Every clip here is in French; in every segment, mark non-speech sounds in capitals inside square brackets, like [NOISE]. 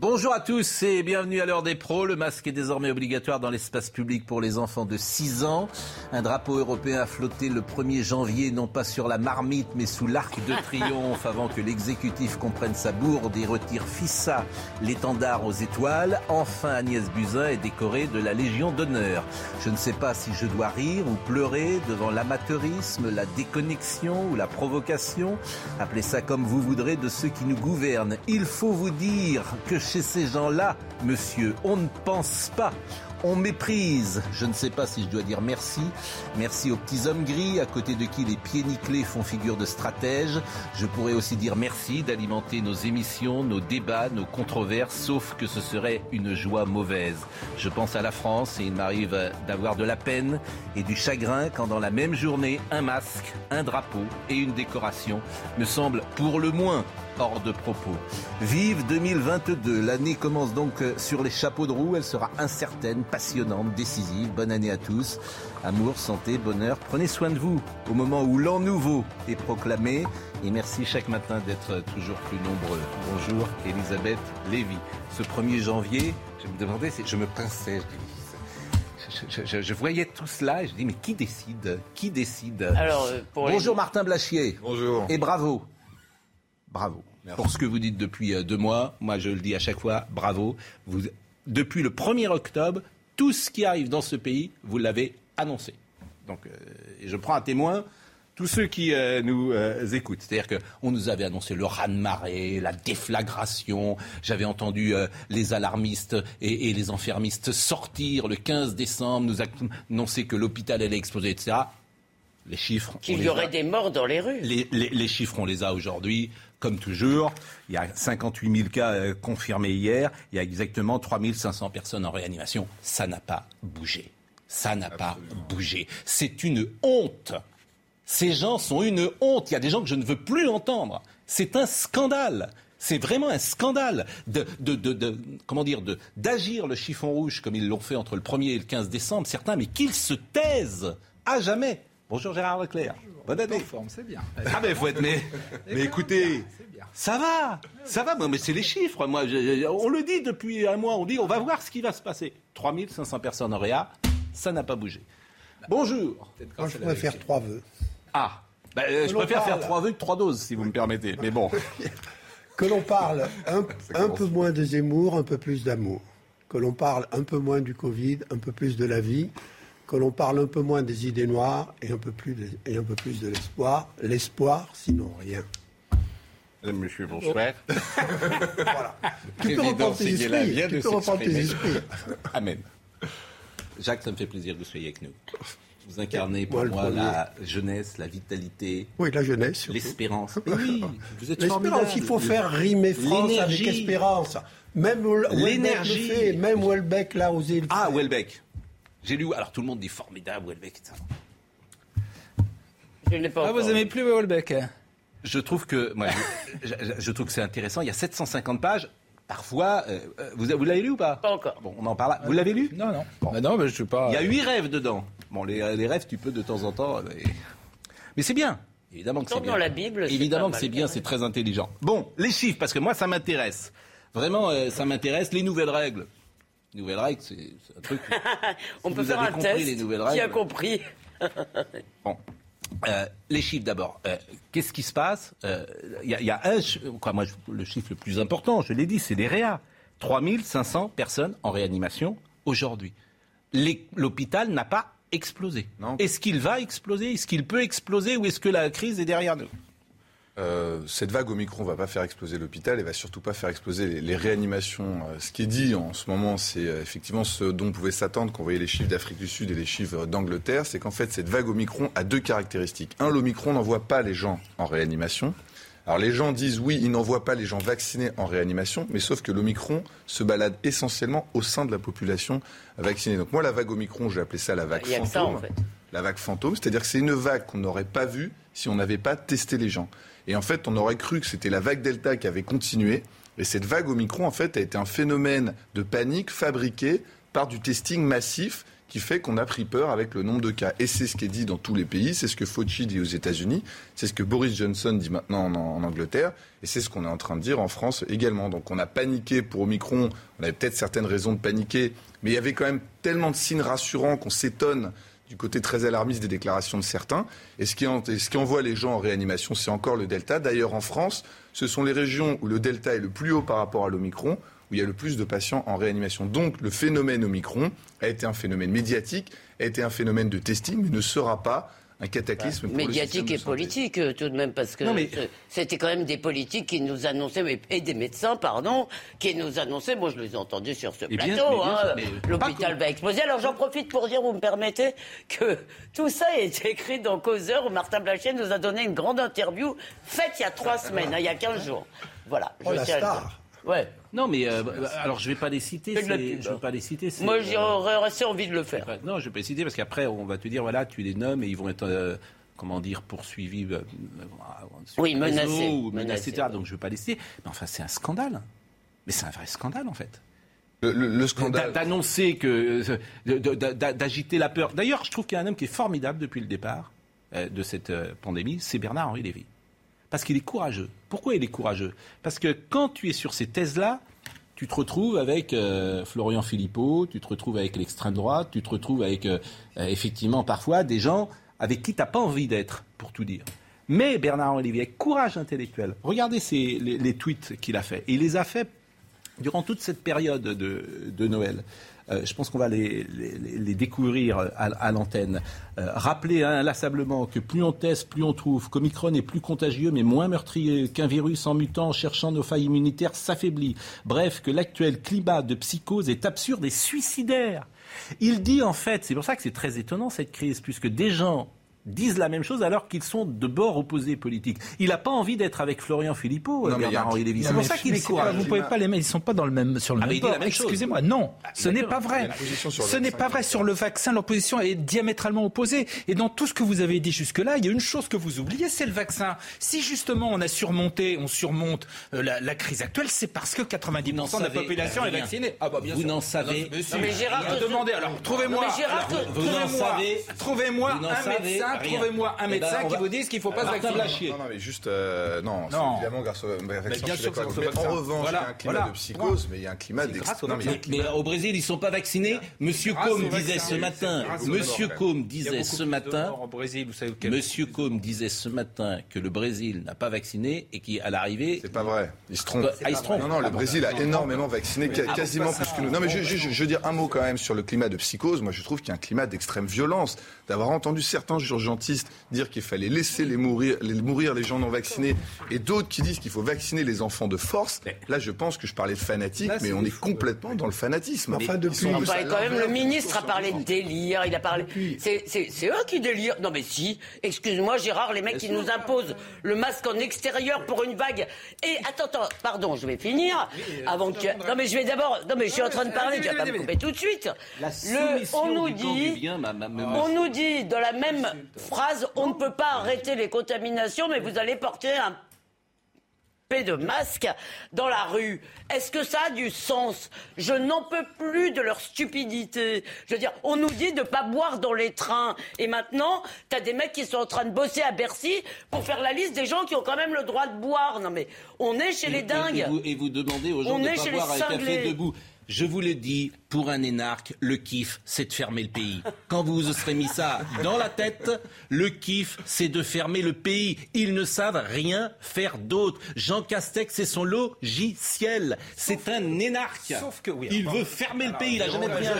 Bonjour à tous et bienvenue à l'heure des pros. Le masque est désormais obligatoire dans l'espace public pour les enfants de 6 ans. Un drapeau européen a flotté le 1er janvier, non pas sur la marmite, mais sous l'arc de [LAUGHS] triomphe avant que l'exécutif comprenne sa bourde et retire Fissa, l'étendard aux étoiles. Enfin, Agnès Buzyn est décorée de la Légion d'honneur. Je ne sais pas si je dois rire ou pleurer devant l'amateurisme, la déconnexion ou la provocation. Appelez ça comme vous voudrez de ceux qui nous gouvernent. Il faut vous dire que chez ces gens-là, monsieur, on ne pense pas. On méprise. Je ne sais pas si je dois dire merci. Merci aux petits hommes gris, à côté de qui les pieds nickelés font figure de stratège. Je pourrais aussi dire merci d'alimenter nos émissions, nos débats, nos controverses, sauf que ce serait une joie mauvaise. Je pense à la France et il m'arrive d'avoir de la peine et du chagrin quand dans la même journée, un masque, un drapeau et une décoration me semblent pour le moins hors de propos. Vive 2022. L'année commence donc euh, sur les chapeaux de roue. Elle sera incertaine, passionnante, décisive. Bonne année à tous. Amour, santé, bonheur. Prenez soin de vous au moment où l'an nouveau est proclamé. Et merci chaque matin d'être toujours plus nombreux. Bonjour Elisabeth Lévy. Ce 1er janvier, je me demandais, je me pinçais. Je, je, je, je, voyais tout cela et je dis mais qui décide? Qui décide? Alors, euh, pour Bonjour les... Martin Blachier. Bonjour. Et bravo. Bravo. Merci. Pour ce que vous dites depuis euh, deux mois, moi je le dis à chaque fois, bravo. Vous, depuis le 1er octobre, tout ce qui arrive dans ce pays, vous l'avez annoncé. Donc, euh, et je prends à témoin tous ceux qui euh, nous euh, écoutent. C'est-à-dire qu'on nous avait annoncé le raz-de-marée, la déflagration. J'avais entendu euh, les alarmistes et, et, les enfermistes sortir le 15 décembre, nous annoncer que l'hôpital allait exploser, etc. Les chiffres. Qu'il y aurait a. des morts dans les rues. Les, les, les chiffres, on les a aujourd'hui. Comme toujours, il y a 58 000 cas euh, confirmés hier. Il y a exactement 3 500 personnes en réanimation. Ça n'a pas bougé. Ça n'a pas bougé. C'est une honte. Ces gens sont une honte. Il y a des gens que je ne veux plus entendre. C'est un scandale. C'est vraiment un scandale de, de, de, de comment dire d'agir le chiffon rouge comme ils l'ont fait entre le 1er et le 15 décembre. Certains, mais qu'ils se taisent à jamais. Bonjour Gérard Leclerc. Bonne année. forme, c'est bien. Ah mais faut être mais, [LAUGHS] mais écoutez, ça va, ça va. mais c'est les chiffres. Moi, je, on le dit depuis un mois. On dit, on va voir ce qui va se passer. 3500 personnes en réa, ça n'a pas bougé. Bonjour. Moi, je préfère trois vœux. Ah, ben, euh, je préfère parle. faire trois vœux que trois doses, si vous me permettez. Mais bon. [LAUGHS] que l'on parle un, un peu moins de Zemmour, un peu plus d'amour. Que l'on parle un peu moins du Covid, un peu plus de la vie que l'on parle un peu moins des idées noires et un peu plus de, et un peu plus de l'espoir. L'espoir, sinon rien. Monsieur, bonsoir. [LAUGHS] voilà. Tu peux reprendre tes esprits. Tu peux reprendre tes esprits. [LAUGHS] Amen. Jacques, ça me fait plaisir que vous soyez avec nous. Vous incarnez pour moi, moi la jeunesse, la vitalité. Oui, la jeunesse. L'espérance. [LAUGHS] Oui, vous êtes L'espérance, il faut faire rimer France avec espérance. Même l'énergie. Même Welbeck l'a osé. Ah, Welbeck. J'ai lu, alors tout le monde dit formidable, Welbeck. Je l'ai pas ah, vous aimez plus Welbeck Je trouve que, moi, je, je, je, trouve que c'est intéressant. Il y a 750 pages. Parfois, euh, vous, vous l'avez lu ou pas Pas encore. Bon, on en parle. Vous l'avez lu Non, non. Bon. Bah non, mais je suis pas. Il y a huit rêves dedans. Bon, les, les, rêves, tu peux de temps en temps. Mais, mais c'est bien. Évidemment que c'est bien. Dans la Bible, Évidemment que c'est bien, c'est très intelligent. Bon, les chiffres, parce que moi, ça m'intéresse. Vraiment, euh, ça m'intéresse. Les nouvelles règles. Nouvelles règles, c'est un truc. [LAUGHS] On si peut faire un test. Les nouvelles règles, qui a compris? [LAUGHS] Bon. Euh, les chiffres d'abord. Euh, Qu'est-ce qui se passe? Il euh, y, y, a un, quoi, moi, le chiffre le plus important, je l'ai dit, c'est les réa. 3500 personnes en réanimation aujourd'hui. L'hôpital n'a pas explosé. Est-ce qu'il va exploser? Est-ce qu'il peut exploser Ou est-ce que la crise est derrière nous? Euh, cette vague Omicron va pas faire exploser l'hôpital et va surtout pas faire exploser les, les réanimations. Euh, ce qui est dit en ce moment, c'est euh, effectivement ce dont on pouvait s'attendre quand on voyait les chiffres d'Afrique du Sud et les chiffres d'Angleterre, c'est qu'en fait cette vague Omicron a deux caractéristiques. Un, l'Omicron n'envoie pas les gens en réanimation. Alors les gens disent oui, ils n'envoient pas les gens vaccinés en réanimation, mais sauf que l'Omicron se balade essentiellement au sein de la population vaccinée. Donc moi, la vague Omicron, j'ai appelé ça la vague Il que ça, fantôme. en fait. La vague fantôme, c'est-à-dire que c'est une vague qu'on n'aurait pas vue si on n'avait pas testé les gens. Et en fait, on aurait cru que c'était la vague Delta qui avait continué. Et cette vague Omicron, en fait, a été un phénomène de panique fabriqué par du testing massif qui fait qu'on a pris peur avec le nombre de cas. Et c'est ce qui est dit dans tous les pays, c'est ce que Fauci dit aux États-Unis, c'est ce que Boris Johnson dit maintenant en, Angleterre, et c'est ce qu'on est en train de dire en France également. Donc on a paniqué pour Omicron, on avait peut-être certaines raisons de paniquer, mais il y avait quand même tellement de signes rassurants qu'on s'étonne du côté très alarmiste des déclarations de certains. Et ce qui, envoie les gens en réanimation, c'est encore le Delta. D'ailleurs, en France, ce sont les régions où le Delta est le plus haut par rapport à l'Omicron, où il y a le plus de patients en réanimation. Donc, le phénomène Omicron a été un phénomène médiatique, a été un phénomène de testing, mais ne sera pas un cataclysme Médiatique et politique, euh, tout de même, parce que mais- c'est- c'était quand même des politiques qui nous annonçaient, mais- et des médecins, pardon, qui nous annonçaient, moi je les ai entendus sur ce plateau, bien hein, mais- l'hôpital va exploser. Alors j'en profite pour dire, vous me permettez, que tout ça est écrit dans Causeur, où Martin Blachier nous a donné une grande interview faite il y a trois [LAUGHS] semaines, hein, il y a 15 jours. Voilà. Oh, je la star. Ouais. Non, mais euh, alors je vais pas les citer. C'est- pub. Je vais pas les citer. Moi euh, j'aurais assez envie de le faire. Non, je vais pas les citer parce qu'après on va te dire voilà, tu les nommes et ils vont être euh, comment dire poursuivis. euh, Oui, menacés, ou menacés. Donc je vais pas les citer. Mais enfin, c'est un scandale. Mais c'est un vrai scandale en fait. Le, le- le D'a- scandale. D'annoncer que d'agiter la peur. D'ailleurs, je trouve qu'il y a un homme qui est formidable depuis le départ de cette pandémie, c'est Bernard-Henri Lévy. Parce qu'il est courageux. Pourquoi il est courageux? Parce que quand tu es sur ces thèses-là, tu te retrouves avec euh, Florian Philippot, tu te retrouves avec l'extrême droite, tu te retrouves avec euh, euh, effectivement parfois des gens avec qui tu n'as pas envie d'être, pour tout dire. Mais Bernard-Henri Lévy, avec courage intellectuel, regardez les, tweets qu'il a fait. Il les a fait durant toute cette période de, de Noël. Euh, je pense qu'on va les, découvrir à, à l'antenne. Euh, rappeler inlassablement que plus on teste, plus on trouve qu'Omicron est plus contagieux mais moins meurtrier qu'un virus en mutant cherchant nos failles immunitaires s'affaiblit. Bref, que l'actuel climat de psychose est absurde et suicidaire. Il dit en fait, c'est pour ça que c'est très étonnant cette crise, puisque des gens disent la même chose alors qu'ils sont de bords opposés politiques. Il n'a pas envie d'être avec Florian Philippot, Non, Lévy. Non, C'est pour ça qu'il est courageux. Vous pouvez pas les mettre, ils sont pas dans le même sur le Ah, même bord. Excusez-moi, non, ce n'est pas vrai. Ce n'est pas vrai sur le vaccin. Leur position est diamétralement opposée. Et dans tout ce que vous avez dit jusque-là, il y a une chose que vous oubliez, c'est le vaccin. Si justement on a surmonté, on surmonte euh, la, la crise actuelle, c'est parce que 90% n'en de la population est vaccinée. Ah bah bien Vous n'en savez. Non, mais Gérard, Ah, demandez alors. Trouvez-moi. Un savez médecin. Trouvez-moi un Eh ben, médecin qui va- vous dise qu'il faut pas se vacciner. Non, non, mais juste, euh, non, c'est Non. évidemment grâce au vaccin, bien sûr grâce au En revanche, Voilà, il y a un climat voilà. de psychose, mais il y a un climat d'extrême. Mais, mais au Brésil, ils sont pas vaccinés. Monsieur Combe disait ce matin, Monsieur. Combe disait ce matin, Monsieur Combe disait ce matin que le Brésil n'a pas vacciné et qu'à l'arrivée, C'est pas vrai. Il se trompe. Ah, il se trompe. Non, non, le Brésil a énormément vacciné, ca- quasiment plus que nous. Non, mais je, je- je- je veux dire un mot quand même sur le climat de psychose. Moi, je trouve qu'il y a un climat d'extrême violence. D'avoir entendu certains urgentistes dire qu'il fallait laisser les mourir, les, mourir les gens non vaccinés et d'autres qui disent qu'il faut vacciner les enfants de force. Là, je pense que je parlais de fanatique, Là, mais on est complètement dans le fanatisme. Enfin, depuis- sont Enfin, à quand même, le ministre a parlé de délire, il a parlé. C'est- eux qui délirent. Non, mais si. Excuse-moi, Gérard, les mecs qui nous imposent le masque en extérieur pour une vague. Et attends, attends, pardon, je vais finir. Avant que. Non, mais je vais d'abord. Non, mais je suis en train de parler, tu vas pas me couper tout de suite. la Le, on nous dit. On nous dit dans la même phrase, on ne peut pas arrêter les contaminations, mais vous allez porter un P de masque dans la rue. Est-ce que ça a du sens? Je n'en peux plus de leur stupidité. Je veux dire, on nous dit de pas boire dans les trains. Et maintenant, t'as des mecs qui sont en train de bosser à Bercy pour faire la liste des gens qui ont quand même le droit de boire. Non mais, on est chez Et- les dingues. Et vous, et vous demandez aux gens On de ne pas boire un café debout. Je vous le dis, pour un énarque, le kiff, c'est de fermer le pays. Quand vous vous serez mis ça dans la tête, le kiff, c'est de fermer le pays. Ils ne savent rien faire d'autre. Jean Castex, c'est son logiciel. C'est un énarque. Sauf que oui, Il veut fermer le pays. Il n'a jamais pris un.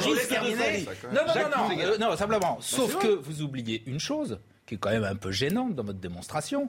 Non, non, non, non, non, simplement. Sauf que vous oubliez une chose qui est quand même un peu gênante dans votre démonstration,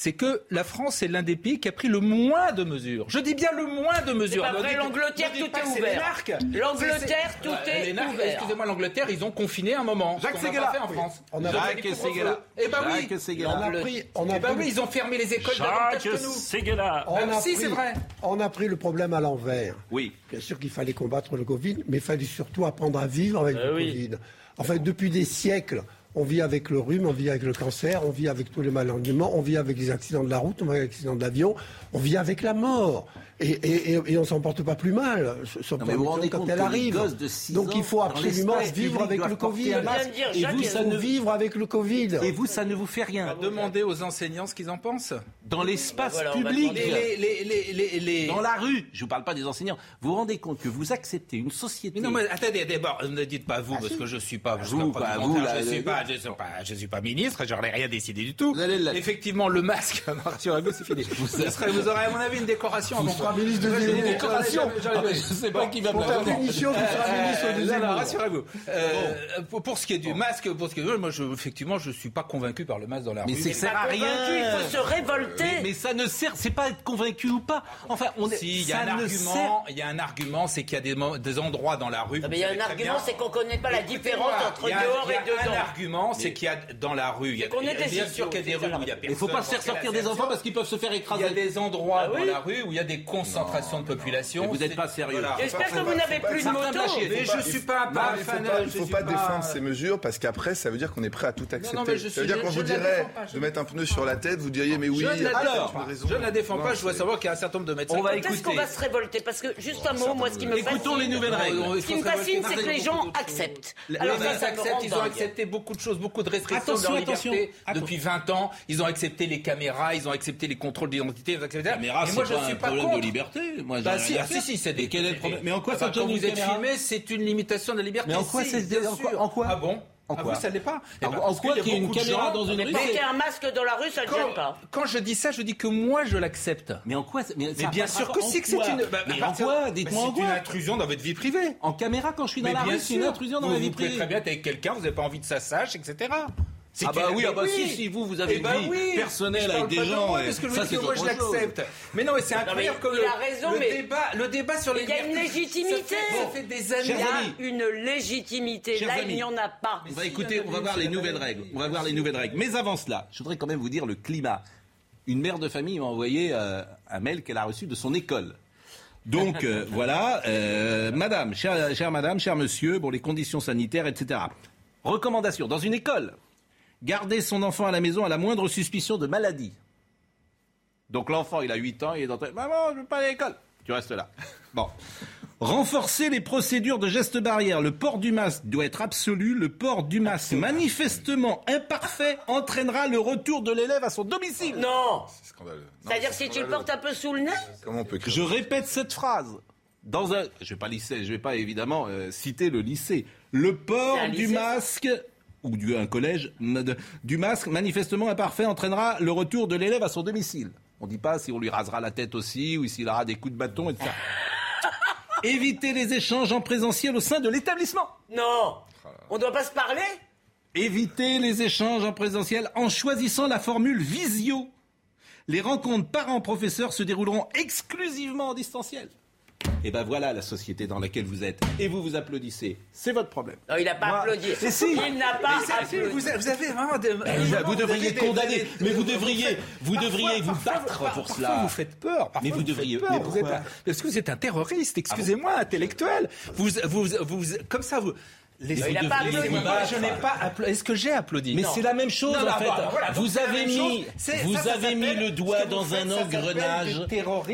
c'est que la France est l'un des pays qui a pris le moins de mesures. Je dis bien le moins de mesures. pas vrai, l'Angleterre, tout est ouvert. L'Angleterre, tout est ouvert. Excusez-moi, l'Angleterre, ils ont confiné un moment. Jacques pas fait en France. On a Jacques Séguéla. Eh ben oui. On a pris, on a Eh ben pris- oui, ils ont fermé les écoles davantage que nous. Séguéla. on a si, pris- c'est vrai. On a pris le problème à l'envers. Oui. Bien sûr qu'il fallait combattre le Covid, mais il fallait surtout apprendre à vivre avec le Covid. Enfin, depuis des siècles, on vit avec le rhume, on vit avec le cancer, on vit avec tous les malentendements, on vit avec les accidents de la route, on vit avec les accidents d'avion, on vit avec la mort. Et, et, et, et on s'en porte pas plus mal, sauf Non, mais vous vous rendez quand compte elle arrive. de Donc il faut absolument vivre public, avec le Covid. Et vous, et ça ne vivre avec le Covid. Et vous, ça ne vous fait rien. Demandez aux enseignants ce qu'ils en pensent. Dans l'espace Voilà, public. Les, les, les, les, les- Dans la rue, je vous parle pas des enseignants. Vous vous rendez compte que vous acceptez une société. Mais non, mais attendez, d'abord, ne dites pas vous, parce que je suis pas, Vous, suis pas vous, là, je suis le- pas, je suis pas, je suis pas ministre, j'en ai rien décidé du tout. Effectivement, le masque, [LAUGHS] c'est fini. Vous, aurez, à mon avis, une décoration. Vous avant moi. ministre de l'Éducation. Je sais pas qui va me tu seras ministre Euh, Zemmour. rassurez-vous. Euh, pour, ce qui est du masque, pour ce qui est, moi, effectivement, je suis pas convaincu par le masque dans la Mais rue. que ça sert à rien. Il faut se révolter. Mais, mais ça ne sert, c'est pas être convaincu ou pas. Enfin, on est. Il y a un argument, il y a un argument, c'est qu'il y a des, endroits dans la rue. Mais il y a un argument, c'est qu'on connaît pas la différence entre dehors il y a et dedans. Un argument, c'est qu'il y a dans la rue, il y a, bien sûr qu'il y a des rues où il y a la Il faut pas personne, faire sortir des enfants parce qu'ils peuvent se faire Il y écraser. a des endroits Ah dans la rue où il y a des concentrations de population. Mais vous n'êtes pas sérieux. Voilà. J'espère que vous n'avez plus de moto. Mais je suis pas, il fan. faut pas, il je faut suis pas défendre ces mesures parce qu'après, ça veut dire qu'on est prêt à tout accepter. ça veut dire qu'on vous dirait de mettre un pneu sur la tête, vous diriez mais oui, Je ne la alors, défends pas. Je ne la défends Non, pas. Je dois savoir qu'il y a un certain nombre de médecins. On va Quand est-ce qu'on écouter. va se révolter Parce que, juste un mot, moi, ce qui me Écoutons fascine. les nouvelles règles. Ce qui me fascine, c'est que les gens acceptent. Alors ça, acceptent, ils ont accepté beaucoup de choses, beaucoup de restrictions Attention, de leur attention. liberté depuis 20 ans. Ils ont accepté les caméras, ils ont accepté les contrôles d'identité, ils ont accepté- caméra, Et moi, je pas suis pas contre. Liberté. Moi, j'ai Bah si, ah, si, si, c'est des. Quel est le problème Mais en quoi ça Enfin, te gêne Quand vous êtes caméra filmé, c'est une limitation de la liberté. Mais en quoi Si, c'est- bien en quoi- sûr. en quoi Ah bon En Ah quoi vous, ça l'est pas En- en quoi qu'il y a y ait une caméra gens- dans une rue, porter un masque dans la rue, ça ne gêne pas. quand je dis ça, je dis que moi je l'accepte. Mais en quoi Mais, Mais bien sûr que si que c'est une. bah, mais en quoi bah, Dites-moi en C'est une quoi intrusion dans votre vie privée. En caméra, quand je suis dans Mais la rue, c'est une intrusion dans vous, ma vie vous pouvez privée. très bien être avec quelqu'un, vous n'avez pas envie de ça sache, etc. Ah bah oui, ah bah si, si, vous, vous avez Eh une bah vie oui. personnelle Je parle avec des pas de gens, moi, parce que ça, c'est moi je l'accepte. Mais non, mais c'est incroyable que il le, a raison, le mais- débat, le débat sur les Il y a une légitimité. Ça fait, ça fait des années. Il y a une légitimité. Chers Là, amis. il n'y en a pas. On va écouter, on va voir les nouvelles règles. On va voir les nouvelles règles. Mais avant cela, je voudrais quand même vous dire le climat. Une mère de famille m'a envoyé euh, un mail qu'elle a reçu de son école. Donc euh, [LAUGHS] voilà, euh, madame, chère, chère madame, cher monsieur, pour les conditions sanitaires, etc. Recommandation, dans une école, garder son enfant à la maison à la moindre suspicion de maladie. Donc l'enfant, il a 8 ans, il est train, maman, je veux pas aller à l'école. Tu restes là. [LAUGHS] Bon. Renforcer les procédures de gestes barrières. Le port du masque doit être absolu. Le port du masque manifestement imparfait entraînera le retour de l'élève à son domicile. Non C'est scandaleux. C'est-à-dire c'est si tu le portes un peu sous le nez Comment on peut Je répète cette phrase. Dans un, je vais pas lycée, je vais pas évidemment euh, citer le lycée. Le port du lycée, masque ou du un collège du masque manifestement imparfait entraînera le retour de l'élève à son domicile. On dit pas si on lui rasera la tête aussi ou s'il aura des coups de bâton etc. [LAUGHS] Éviter les échanges en présentiel au sein de l'établissement. Non On ne doit pas se parler? Éviter les échanges en présentiel en choisissant la formule visio. Les rencontres parents-professeurs se dérouleront exclusivement en distanciel. Et ben voilà la société dans laquelle vous êtes. Et vous vous applaudissez. C'est votre problème. Non, il n'a pas Moi- applaudi. Mais si. Il n'a pas applaudi. Vous avez, vraiment des- Vous devriez condamner, mais vous devriez, vous devriez vous battre pour parfois cela. vous faites peur. Mais vous devriez- parce que vous êtes un terroriste. Excusez-moi, intellectuel. Vous, vous, vous, comme ça, vous. Laissez- Il a pas applaudi. Je n'ai pas applaudi. Est-ce que j'ai applaudi Mais c'est la même chose Non, non, en fait. voilà, voilà, donc vous avez mis, vous ça, ça avez mis le doigt dans vous un engrenage.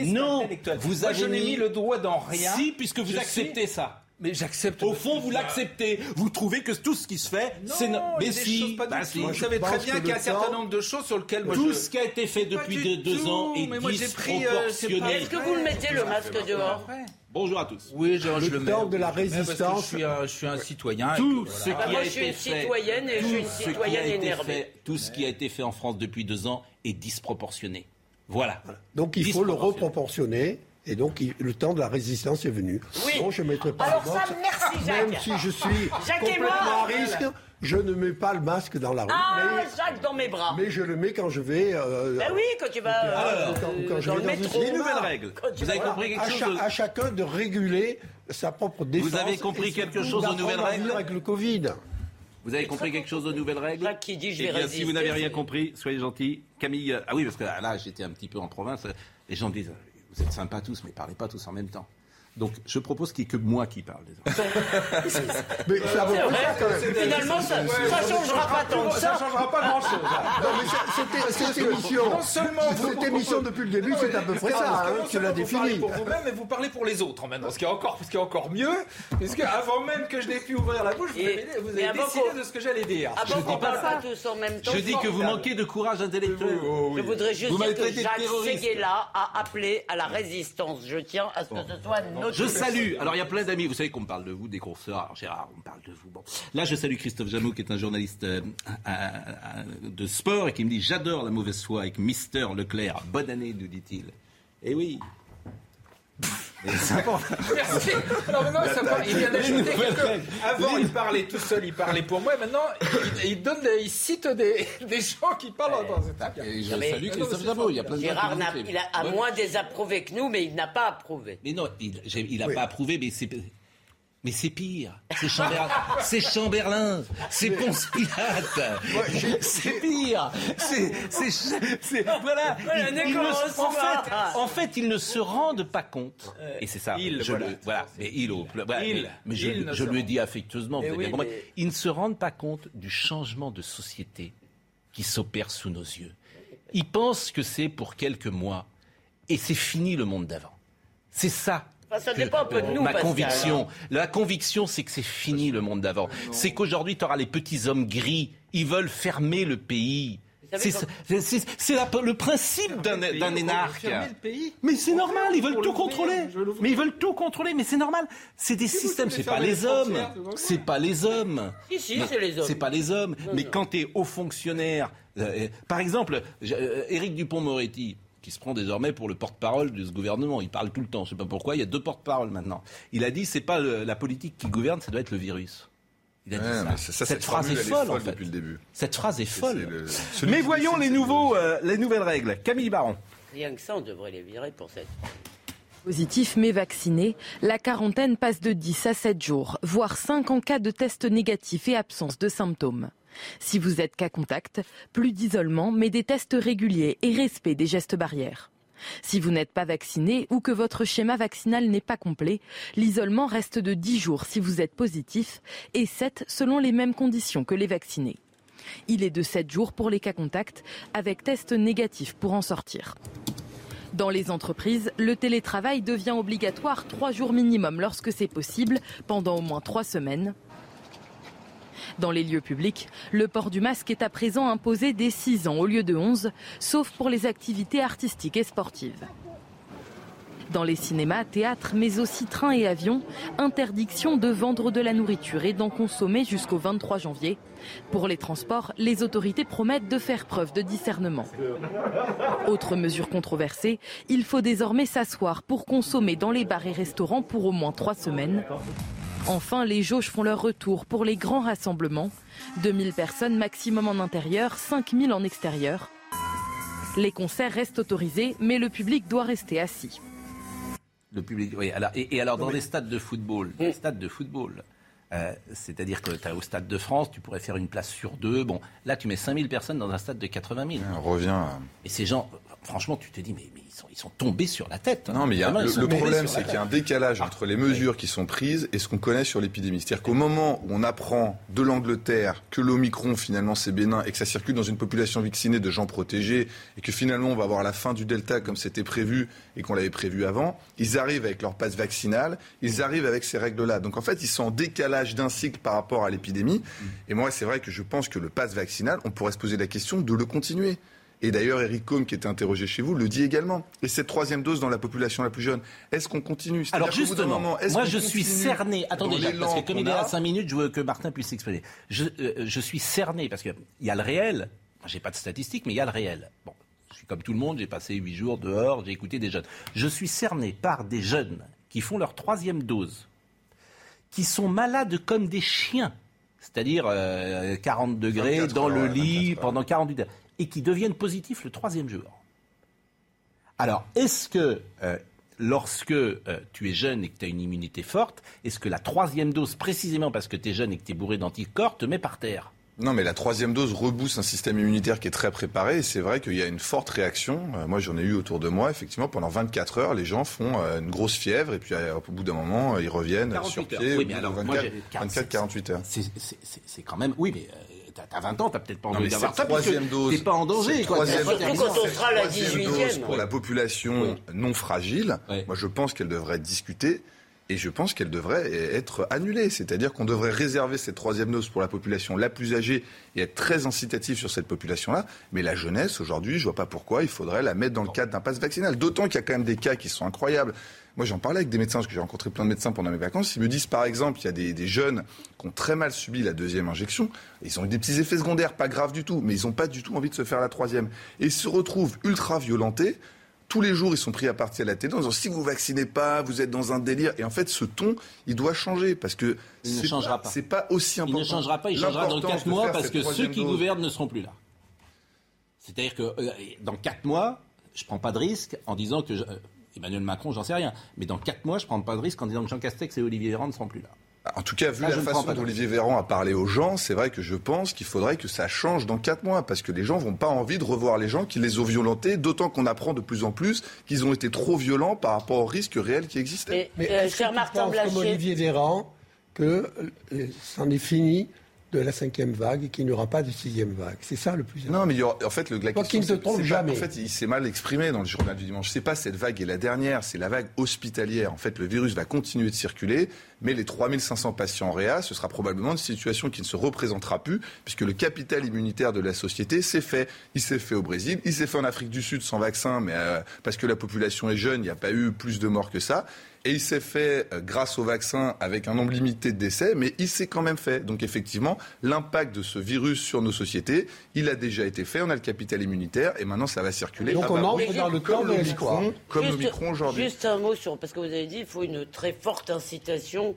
non, intellectuel. vous Moi, avez je n'ai mis le doigt dans rien. Si, puisque vous Je acceptez suis- ça. Mais j'accepte. Au fond, vous l'acceptez. Vous trouvez que tout ce qui se fait, c'est no- Mais si, choses pas bah si. Vous Moi, je savez très bien qu'il y a un certain nombre de choses sur lesquelles moi Tout je. ce qui a été fait depuis deux ans est mais moi, j'ai pris, euh, disproportionné. Est-ce que vous le mettez le masque dehors Bonjour à tous. Oui, je, je Le le temps de la Mais parce que résistance. Je suis un, je suis un citoyen. Tout ce qui moi, a je suis été une fait, citoyenne et je suis une tout ce qui a citoyenne été fait- tout ce qui a été fait en France depuis deux ans est disproportionné. Voilà. Donc il faut le reproportionner Et donc, le temps de la résistance est venu. Oui. Bon, je mettrai pas Alors le ça, masque. merci Jacques. Même si je suis [LAUGHS] Jacques complètement à risque, je ne mets pas le masque dans la rue. Ah, mais, Jacques dans mes bras. mais je le mets quand je vais. euh, Ben oui, quand tu vas Alors, euh, quand- quand je vais le dans une métro. cinéma. Les nouvelles règles. Quand tu Vous avez compris quelque à, chose cha- de- à chacun de réguler sa propre défense. avez compris quelque chose aux nouvelles règles avec le Covid. Vous avez compris quelque chose aux nouvelles règles Jacques qui dit, je Eh vais bien, si vous n'avez rien compris, soyez gentil. Camille, euh, ah oui, parce que ah, là, j'étais un petit peu en province. Les gens disent, vous êtes sympas tous, mais parlez pas tous en même temps. Donc, je propose qu'il n'y ait que moi qui parle. [LAUGHS] Mais ça quand même. Finalement, ça ne changera pas tant que ça. changera pas grand-chose. Non, mais c'est- c'était- cette émission, non seulement cette émission depuis le début, c'est à peu près ça. hein, tu l'as Vous parlez pour vous-même, mais vous parlez pour les autres maintenant. Ce qui est encore, ce qui est encore mieux, puisque avant même que je n'ai pu ouvrir la bouche, vous Et- avez, décidé de ce que j'allais dire. Avant qu'on dis pas parle ça. pas tous en même temps, Je dis que vous manquez de courage intellectuel. je voudrais juste dire que Jacques. Seguela a appelé à la résistance. Je tiens à ce que ce soit. Je salue. Alors, il y a plein d'amis. Vous savez qu'on parle de vous, des. Alors, Gérard, on parle de vous. Bon. Là, je salue Christophe Jameau, qui est un journaliste euh, à- à- à- de sport et qui me dit J'adore la mauvaise foi avec Mister Leclerc. Bonne année, nous dit-il. Eh oui. Et c'est important. Merci. Alors maintenant, ça part- il vient d'ajouter quelque-. Avant, il parlait tout seul, il parlait pour moi. Maintenant, il, il donne, des- il cite des, des gens qui parlent dans cette Et je Non, mais- salue Non, Christophe mais Jameau. Il y a plein de gens Gérard qui n'a- le disent. il a à Ouais. moins désapprouvé que nous, mais il n'a pas approuvé. Mais non, il, j'ai- il a Oui. pas approuvé, mais c'est. Mais c'est pire. C'est Chamberlain. c'est Chamberlain. C'est Ponce Pilate. c'est pire. C'est, c'est, c'est- voilà. Ils- ils ne- en fait, en fait, ils ne se rendent pas compte. Et c'est ça. il, je voilà. le, voilà. Mais il au, voilà, Il. mais, je, Il je se lui ai rend. dit affectueusement. vous Eh avez oui, bien compris. mais- Ils ne se rendent pas compte du changement de société qui s'opère sous nos yeux. Ils pensent que c'est pour quelques mois. Et c'est fini le monde d'avant. C'est ça. Enfin, ça que- dépend un peu de nous, Ma Pascal. conviction, la conviction, c'est que c'est fini le monde d'avant. C'est qu'aujourd'hui, tu auras les petits hommes gris. Ils veulent fermer le pays. C'est le principe d'un énarque. Fermer le pays Mais c'est normal, ils veulent tout contrôler. Mais ils veulent tout contrôler, mais c'est normal. C'est des systèmes, c'est pas les les hommes. c'est pas les hommes. Si, si, Mais c'est les hommes. C'est pas les hommes. Mais quand tu es haut fonctionnaire, euh, par exemple, euh, Éric Dupont-Moretti, qui se prend désormais pour le porte-parole de ce gouvernement, il parle tout le temps. Je sais pas pourquoi. Il y a deux porte-paroles maintenant. Il a dit c'est pas le- la politique qui gouverne, ça doit être le virus. Il a dit Ouais, ça. mais ça, ça, Cette cette phrase est folle, en fait. depuis le début. Cette phrase est folle. le- Mais voyons les nouveaux, euh, les nouvelles règles. Camille Baron. Rien que ça, on devrait les virer pour cette. Positif mais vacciné, la quarantaine passe de 10 à 7 jours, voire 5 en cas de test négatif et absence de symptômes. Si vous êtes cas contact, plus d'isolement, mais des tests réguliers et respect des gestes barrières. Si vous n'êtes pas vacciné ou que votre schéma vaccinal n'est pas complet, l'isolement reste de 10 jours si vous êtes positif et 7 selon les mêmes conditions que les vaccinés. Il est de 7 jours pour les cas contacts avec test négatif pour en sortir. Dans les entreprises, le télétravail devient obligatoire trois jours minimum lorsque c'est possible, pendant au moins trois semaines. Dans les lieux publics, le port du masque est à présent imposé dès 6 ans au lieu de 11, sauf pour les activités artistiques et sportives. Dans les cinémas, théâtres, mais aussi trains et avions, interdiction de vendre de la nourriture et d'en consommer jusqu'au 23 janvier. Pour les transports, les autorités promettent de faire preuve de discernement. Autre mesure controversée, il faut désormais s'asseoir pour consommer dans les bars et restaurants pour au moins trois semaines. Enfin, les jauges font leur retour pour les grands rassemblements. 2000 personnes maximum en intérieur, 5000 en extérieur. Les concerts restent autorisés, mais le public doit rester assis. Le public, oui. Alors, et, et alors, dans les stades de football, les stades de football, euh, c'est-à-dire que tu au Stade de France, tu pourrais faire une place sur deux. Bon, là, tu mets 5000 personnes dans un stade de 80 000. On revient à... Et ces gens, franchement, tu te dis, mais, mais ils, sont, ils sont tombés sur la tête. hein. Non, mais il y a, Vraiment, le, problème, c'est qu'il y a un décalage entre les mesures qui sont prises et ce qu'on connaît sur l'épidémie. C'est-à-dire qu'au moment où on apprend de l'Angleterre que l'Omicron, finalement, c'est bénin et que ça circule dans une population vaccinée de gens protégés et que finalement, on va avoir la fin du Delta comme c'était prévu et qu'on l'avait prévu avant, ils arrivent avec leur passe vaccinal, ils arrivent avec ces règles-là. Donc en fait, ils sont en décalage d'un cycle par rapport à l'épidémie. Et moi, c'est vrai que je pense que le passe vaccinal, on pourrait se poser la question de le continuer. Et d'ailleurs, Eric Combe, qui était interrogé chez vous, le dit également. Et cette troisième dose dans la population la plus jeune, est-ce qu'on continue? Alors justement, moment, moi je suis cerné. Attendez, Jacques, parce que comme il est à 5 minutes, je veux que Martin puisse s'exprimer. Je, euh, je suis cerné parce qu'il y a le réel. J'ai pas de statistiques, mais il y a le réel. Bon, Je suis comme tout le monde, j'ai passé huit jours dehors, j'ai écouté des jeunes. Je suis cerné par des jeunes qui font leur troisième dose, qui sont malades comme des chiens, c'est-à-dire 40 degrés dans le lit pendant 48 heures, et qui deviennent positifs le troisième jour. Alors, est-ce que lorsque euh, tu es jeune et que tu as une immunité forte, est-ce que la troisième dose, précisément parce que tu es jeune et que tu es bourré d'anticorps, te met par terre? Non, mais la troisième dose rebousse un système immunitaire qui est très préparé. Et c'est vrai qu'il y a une forte réaction. Euh, moi, j'en ai eu autour de moi. Effectivement, pendant 24 heures, les gens font euh, une grosse fièvre. Et puis, au bout d'un moment, ils reviennent sur pied. Oui, mais alors, 24, 48 heures. C'est quand même... Oui, mais t'as 20 ans, t'as peut-être pas envie d'avoir ça. Troisième dose. T'es pas en danger. Troisième, dose la 18e. Pour la population non fragile, moi je pense qu'elle devrait être discutée. Et je pense qu'elle devrait être annulée. C'est-à-dire qu'on devrait réserver cette troisième dose pour la population la plus âgée et être très incitatif sur cette population-là. Mais la jeunesse, aujourd'hui, je vois pas pourquoi il faudrait la mettre dans le cadre d'un pass vaccinal. D'autant qu'il y a quand même des cas qui sont incroyables. Moi, j'en parlais avec des médecins, parce que j'ai rencontré plein de médecins pendant mes vacances. Ils me disent, par exemple, il y a des, jeunes qui ont très mal subi la deuxième injection. Ils ont eu des petits effets secondaires, pas graves du tout, mais ils n'ont pas du tout envie de se faire la troisième. Et ils se retrouvent ultra violentés. Tous les jours, ils sont pris à partir à la télé en disant si vous vaccinez pas, vous êtes dans un délire. Et en fait, ce ton, il doit changer parce que il ne changera pas. C'est pas aussi important. Il ne changera pas. Il changera dans 4 mois parce que ceux qui gouvernent ne seront plus là. C'est-à-dire que euh, dans 4 mois, je prends pas de risque en disant que euh, Emmanuel Macron, j'en sais rien. Mais dans 4 mois, je ne prends pas de risque en disant que Jean Castex et Olivier Véran ne seront plus là. En tout cas, vu la façon dont Olivier Véran a parlé aux gens, c'est vrai que je pense qu'il faudrait que ça change dans 4 mois, parce que les gens vont pas envie de revoir les gens qui les ont violentés, d'autant qu'on apprend de plus en plus qu'ils ont été trop violents par rapport aux risques réels qui existaient. Mais, euh, cher Martin Blachier... comme Olivier Véran que euh, c'en est fini de la cinquième vague et qu'il n'y aura pas de sixième vague. C'est ça le plus important. Non, mais en fait, le, la ne se trompe jamais. en fait, il s'est mal exprimé dans le journal du dimanche. C'est pas cette vague est la dernière, c'est la vague hospitalière. En fait, le virus va continuer de circuler, mais les 3500 patients en réa, ce sera probablement une situation qui ne se représentera plus, puisque le capital immunitaire de la société s'est fait. Il s'est fait au Brésil, il s'est fait en Afrique du Sud sans vaccin, mais euh, parce que la population est jeune, il n'y a pas eu plus de morts que ça. Et il s'est fait euh, grâce au vaccin avec un nombre limité de décès, mais il s'est quand même fait. Donc effectivement, l'impact de ce virus sur nos sociétés, il a déjà été fait. On a le capital immunitaire et maintenant ça va circuler. Donc on entre dans le comme le Micron, comme le Micron aujourd'hui. Juste un mot sur parce que vous avez dit il faut une très forte incitation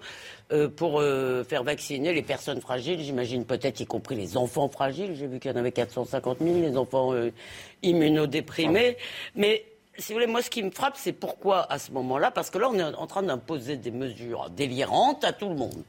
euh, pour euh, faire vacciner les personnes fragiles. J'imagine peut-être y compris les enfants fragiles. J'ai vu qu'il y en avait 450 000, les enfants immunodéprimés. Mais si vous voulez, moi, ce qui me frappe, c'est pourquoi à ce moment-là, parce que là, on est en train d'imposer des mesures délirantes à tout le monde.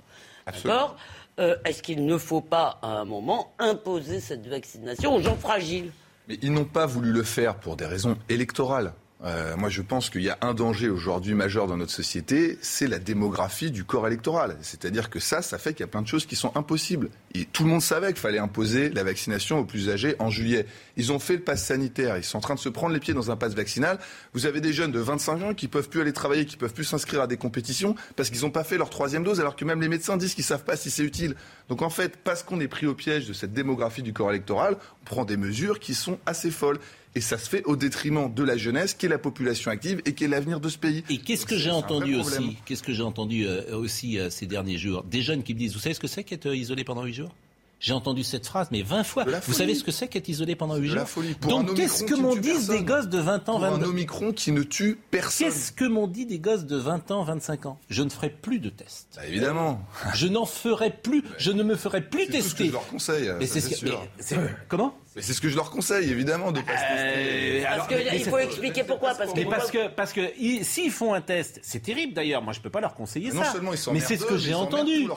D'accord? Euh, Est-ce qu'il ne faut pas, à un moment, imposer cette vaccination aux gens fragiles? Mais ils n'ont pas voulu le faire pour des raisons électorales. Euh, moi, je pense qu'il y a un danger aujourd'hui majeur dans notre société, c'est la démographie du corps électoral. C'est-à-dire que ça, ça fait qu'il y a plein de choses qui sont impossibles. Et tout le monde savait qu'il fallait imposer la vaccination aux plus âgés en juillet. Ils ont fait le pass sanitaire. Ils sont en train de se prendre les pieds dans un pass vaccinal. Vous avez des jeunes de 25 ans qui peuvent plus aller travailler, qui peuvent plus s'inscrire à des compétitions parce qu'ils n'ont pas fait leur troisième dose, alors que même les médecins disent qu'ils savent pas si c'est utile. Donc en fait, parce qu'on est pris au piège de cette démographie du corps électoral, on prend des mesures qui sont assez folles. Et ça se fait au détriment de la jeunesse, qui est la population active et qui est l'avenir de ce pays. Et qu'est-ce que j'ai entendu aussi Qu'est-ce que j'ai entendu euh, aussi euh, ces derniers jours Des jeunes qui me disent, vous savez ce que c'est qu'être euh, isolé pendant huit jours? J'ai entendu cette phrase, mais 20 fois. Vous savez ce que c'est qu'être isolé pendant 8 jours? Donc qu'est-ce que m'ont dit des gosses de 20 ans, 22 ans un Omicron qui ne tue personne. Qu'est-ce que m'ont dit des gosses de 20 ans, 25 ans? Je ne ferai plus de tests. Bah, évidemment. Je n'en ferai plus. [LAUGHS] Je ne me ferai plus tester. C'est ce que je leur conseille. Mais c'est Comment? Mais c'est ce que je leur conseille, évidemment, de pas se tester. Euh, parce qu'il faut expliquer pourquoi. Parce que, parce que, parce que s'ils font un test, c'est terrible d'ailleurs. Moi, je peux pas leur conseiller non ça. Seulement ils sont mais c'est ce que j'ai entendu.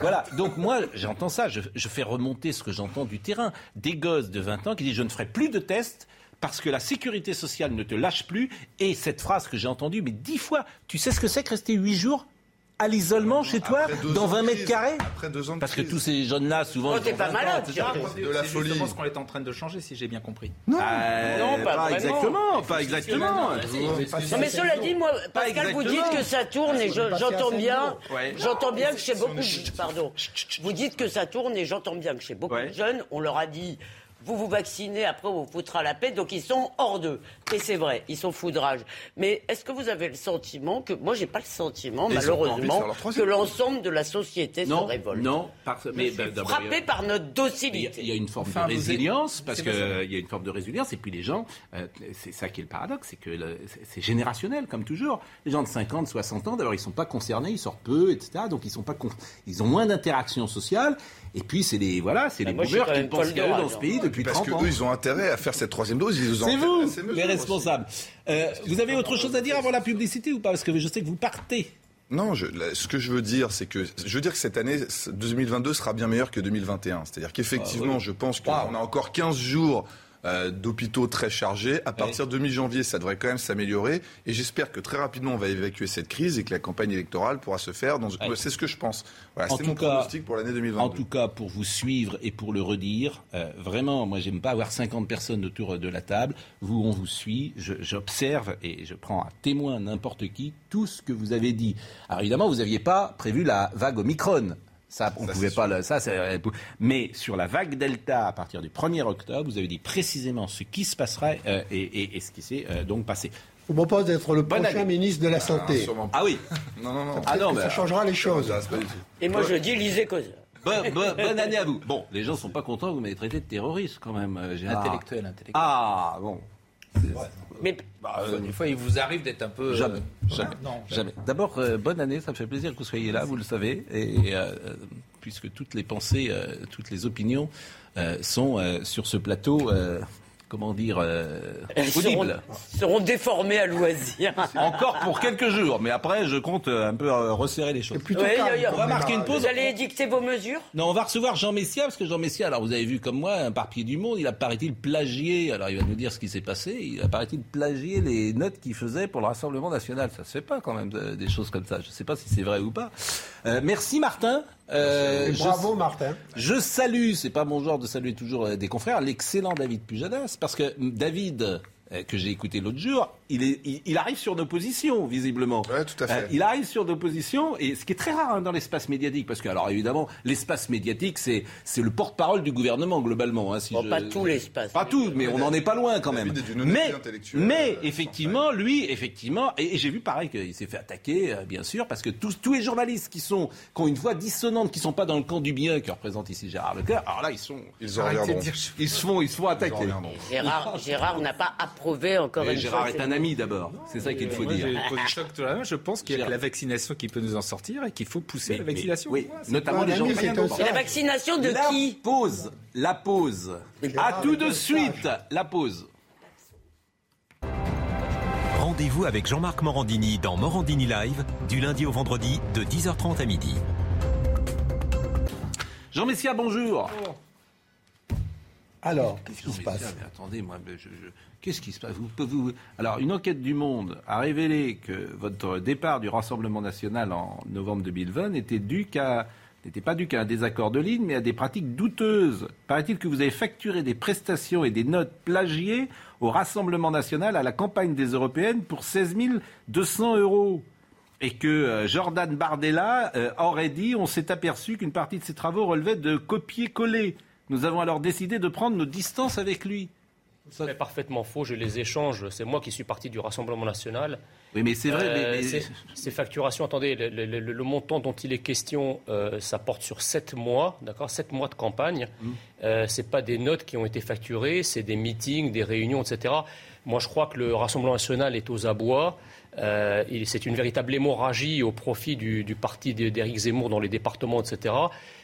Voilà. Donc moi, j'entends ça. Je, je fais remonter ce que j'entends du terrain. Des gosses de 20 ans qui disent je ne ferai plus de tests parce que la sécurité sociale ne te lâche plus. Et cette phrase que j'ai entendue, mais dix fois, tu sais ce que c'est que rester huit jours à l'isolement chez toi, dans 20 mètres carrés Après deux ans Parce que tous ces jeunes-là, souvent. Oh, t'es pas malade, de la folie. C'est ce qu'on est en train de changer, si j'ai bien compris. Non, euh, pas, exactement. Pas exactement. Non, mais cela dit, moi, Pascal, vous dites que ça tourne et j'entends bien. J'entends bien que chez beaucoup. Pardon. Vous dites que ça tourne et j'entends bien que chez beaucoup de jeunes, on leur a dit vous vous vaccinez, après on vous foutra la paix, donc ils sont hors d'eux. Et c'est vrai, ils sont foudrage. Mais est-ce que vous avez le sentiment que, moi j'ai pas le sentiment, ils malheureusement, que l'ensemble de la société se Non, révolte non, parce, mais ben, y a- Frappé par notre docilité. il y a une forme Enfin, de résilience, parce qu'il y a une forme de résilience, et puis les gens, euh, c'est ça qui est le paradoxe, c'est que le- c'est- c'est générationnel, comme toujours. Les gens de 50, 60 ans, d'abord, ils sont pas concernés, ils sortent peu, etc., donc ils sont pas, con- ils ont moins d'interactions sociales, et puis c'est les, voilà, c'est Bah, les suis boomers qui pensent qu'à eux dans ce genre. pays depuis Parce 30 que ans. eux, ils ont intérêt à faire cette troisième dose. Ils C'est vous, les responsables. Euh, vous avez autre chose à dire avant la publicité ou pas? Parce que je sais que vous partez. Non, je, là, ce que je veux dire, c'est que je veux dire que cette année 2022 sera bien meilleure que 2021. C'est-à-dire qu'effectivement, je pense qu'on a encore 15 jours euh, d'hôpitaux très chargés. À partir de mi-janvier, ça devrait quand même s'améliorer. Et j'espère que très rapidement, on va évacuer cette crise et que la campagne électorale pourra se faire. Dans... C'est ce que je pense. Voilà, En c'est tout mon cas- pronostic pour l'année 2022. En tout cas, pour vous suivre et pour le redire, euh, vraiment, moi, j'aime pas avoir 50 personnes autour de la table. Vous, on vous suit. J'observe et je prends à témoin n'importe qui tout ce que vous avez dit. Alors évidemment, vous n'aviez pas prévu la vague Omicron. Ça, on Ça, pouvait pas. le- Ça, c'est- mais sur la vague Delta, à partir du 1er octobre, vous avez dit précisément ce qui se passerait euh, et, et- et ce qui s'est euh, donc passé. Vous propose d'être le Bonne prochain année. ministre de la Ah, Santé. Ah oui. [LAUGHS] Non, non, non. Ah non, ça changera les choses. Tout. Et moi je dis, lisez bo- bonne année à vous. Bon, les gens sont pas contents. Vous m'avez traité de terroriste quand même. euh, j'ai- ah. Intellectuel, intellectuel. Ah bon. Mais Bah, euh, des fois, il vous arrive d'être un peu. euh, Jamais, jamais, non. jamais. D'abord, euh, bonne année, ça me fait plaisir que vous soyez là, vous le savez, et puisque toutes les pensées, euh, toutes les opinions euh, sont euh, sur ce plateau, euh, comment dire, euh, elles seront, seront déformées à loisir. [LAUGHS] Encore pour quelques jours, mais après, je compte euh, un peu euh, resserrer les choses. Plutôt Ouais, calme y a- y a- pour On va marquer une pause. Vous allez dicter vos mesures? Non, on va recevoir Jean Messia, parce que Jean Messia, alors vous avez vu comme moi, un parpier du monde, il a, paraît-il, plagié, alors il va nous dire ce qui s'est passé, il a, paraît-il, plagié les notes qu'il faisait pour le Rassemblement National. Ça se fait pas quand même, de- des choses comme ça. Je ne sais pas si c'est vrai ou pas. Euh, merci Martin. Euh, Et je- bravo Martin. je salue, c'est pas mon genre de saluer toujours euh, des confrères, l'excellent David Pujadas, parce que David, que j'ai écouté l'autre jour, il, est, il, il arrive sur nos positions, visiblement. Ouais, tout à fait. Euh, il arrive sur nos positions, et ce qui est très rare hein, dans l'espace médiatique, parce que, alors évidemment, l'espace médiatique, c'est, c'est le porte-parole du gouvernement, globalement. hein, si Bon, je- Pas tout l'espace. Pas tout, mais on n'en est pas loin quand même. Mais, euh, effectivement, lui, effectivement, et, et j'ai vu pareil qu'il s'est fait attaquer, euh, bien sûr, parce que tous, tous les journalistes qui sont, qui ont une voix dissonante, qui sont pas dans le camp du bien, que représente ici Gérard Leclerc, alors là, ils sont, Ils ils se font, ils se font attaquer. Gérard, Gérard n'a pas approuvé encore Mais une Gérard fois. est un ami d'abord, c'est ça qu'il faut Moi, dire. Je pense qu'il y a que la vaccination qui peut nous en sortir et qu'il faut pousser la vaccination. Oui, notamment les gens. Et la vaccination de La qui pause, la pause. À tout de suite, la pause. Rendez-vous avec Jean-Marc Morandini dans Morandini Live du lundi au vendredi de 10h30 à midi. Jean Messia, bonjour. Alors, qu'est-ce qui se passe? mais attendez, moi, je- je- qu'est-ce qui se passe Alors, une enquête du Monde a révélé que votre départ du Rassemblement national en novembre 2020 n'était dû qu'à n'était pas dû qu'à un désaccord de ligne, mais à des pratiques douteuses. Paraît-il que vous avez facturé des prestations et des notes plagiées au Rassemblement national à la campagne des Européennes pour 16 200 euros. Et que euh, Jordan Bardella euh, aurait dit on s'est aperçu qu'une partie de ses travaux relevait de copier-coller. Nous avons alors décidé de prendre nos distances avec lui. C'est parfaitement faux. Je les échange. C'est moi qui suis parti du Rassemblement national. Oui, mais c'est vrai. Euh, mais- mais- ces- Ces facturations, attendez, le, le- le- le montant dont il est question, euh, ça porte sur 7 mois, d'accord 7 mois de campagne. Mmh. Euh, ce pas des notes qui ont été facturées, c'est des meetings, des réunions, etc. Moi, je crois que le Rassemblement national est aux abois. Euh, c'est une véritable hémorragie au profit du, du parti d'É- d'Éric Zemmour dans les départements, etc.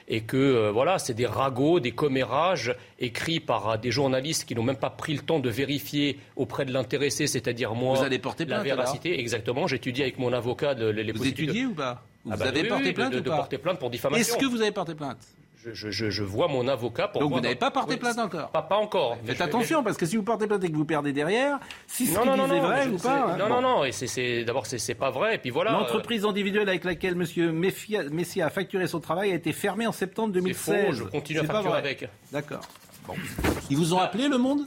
Et que euh, voilà, c'est des ragots, des commérages écrits par euh, des journalistes qui n'ont même pas pris le temps de vérifier auprès de l'intéressé, c'est-à-dire moi, Vous allez porter la plainte, alors véracité. Exactement. J'étudie avec mon avocat de- les, les vous de- étudiez ou pas? Vous Ah bah avez oui, porté oui, plainte de, ou de porter plainte pour diffamation. Est-ce que vous avez porté plainte? Je, je- je- je vois mon avocat pour Donc vous n'avez pas porté Oui, plainte encore Pas, pas encore. Faites attention, parce que si vous portez plainte et que vous perdez derrière, si ce Non, non, vrai ou pas. hein, Non, non, non. Et c'est, d'abord, c'est, pas vrai. Et puis voilà. L'entreprise individuelle avec laquelle M. Meffia- Messia a facturé son travail a été fermée en septembre euh, c'est 2016. faux. Je continue à facturer avec. D'accord. Bon. Ils vous ont appelé le monde?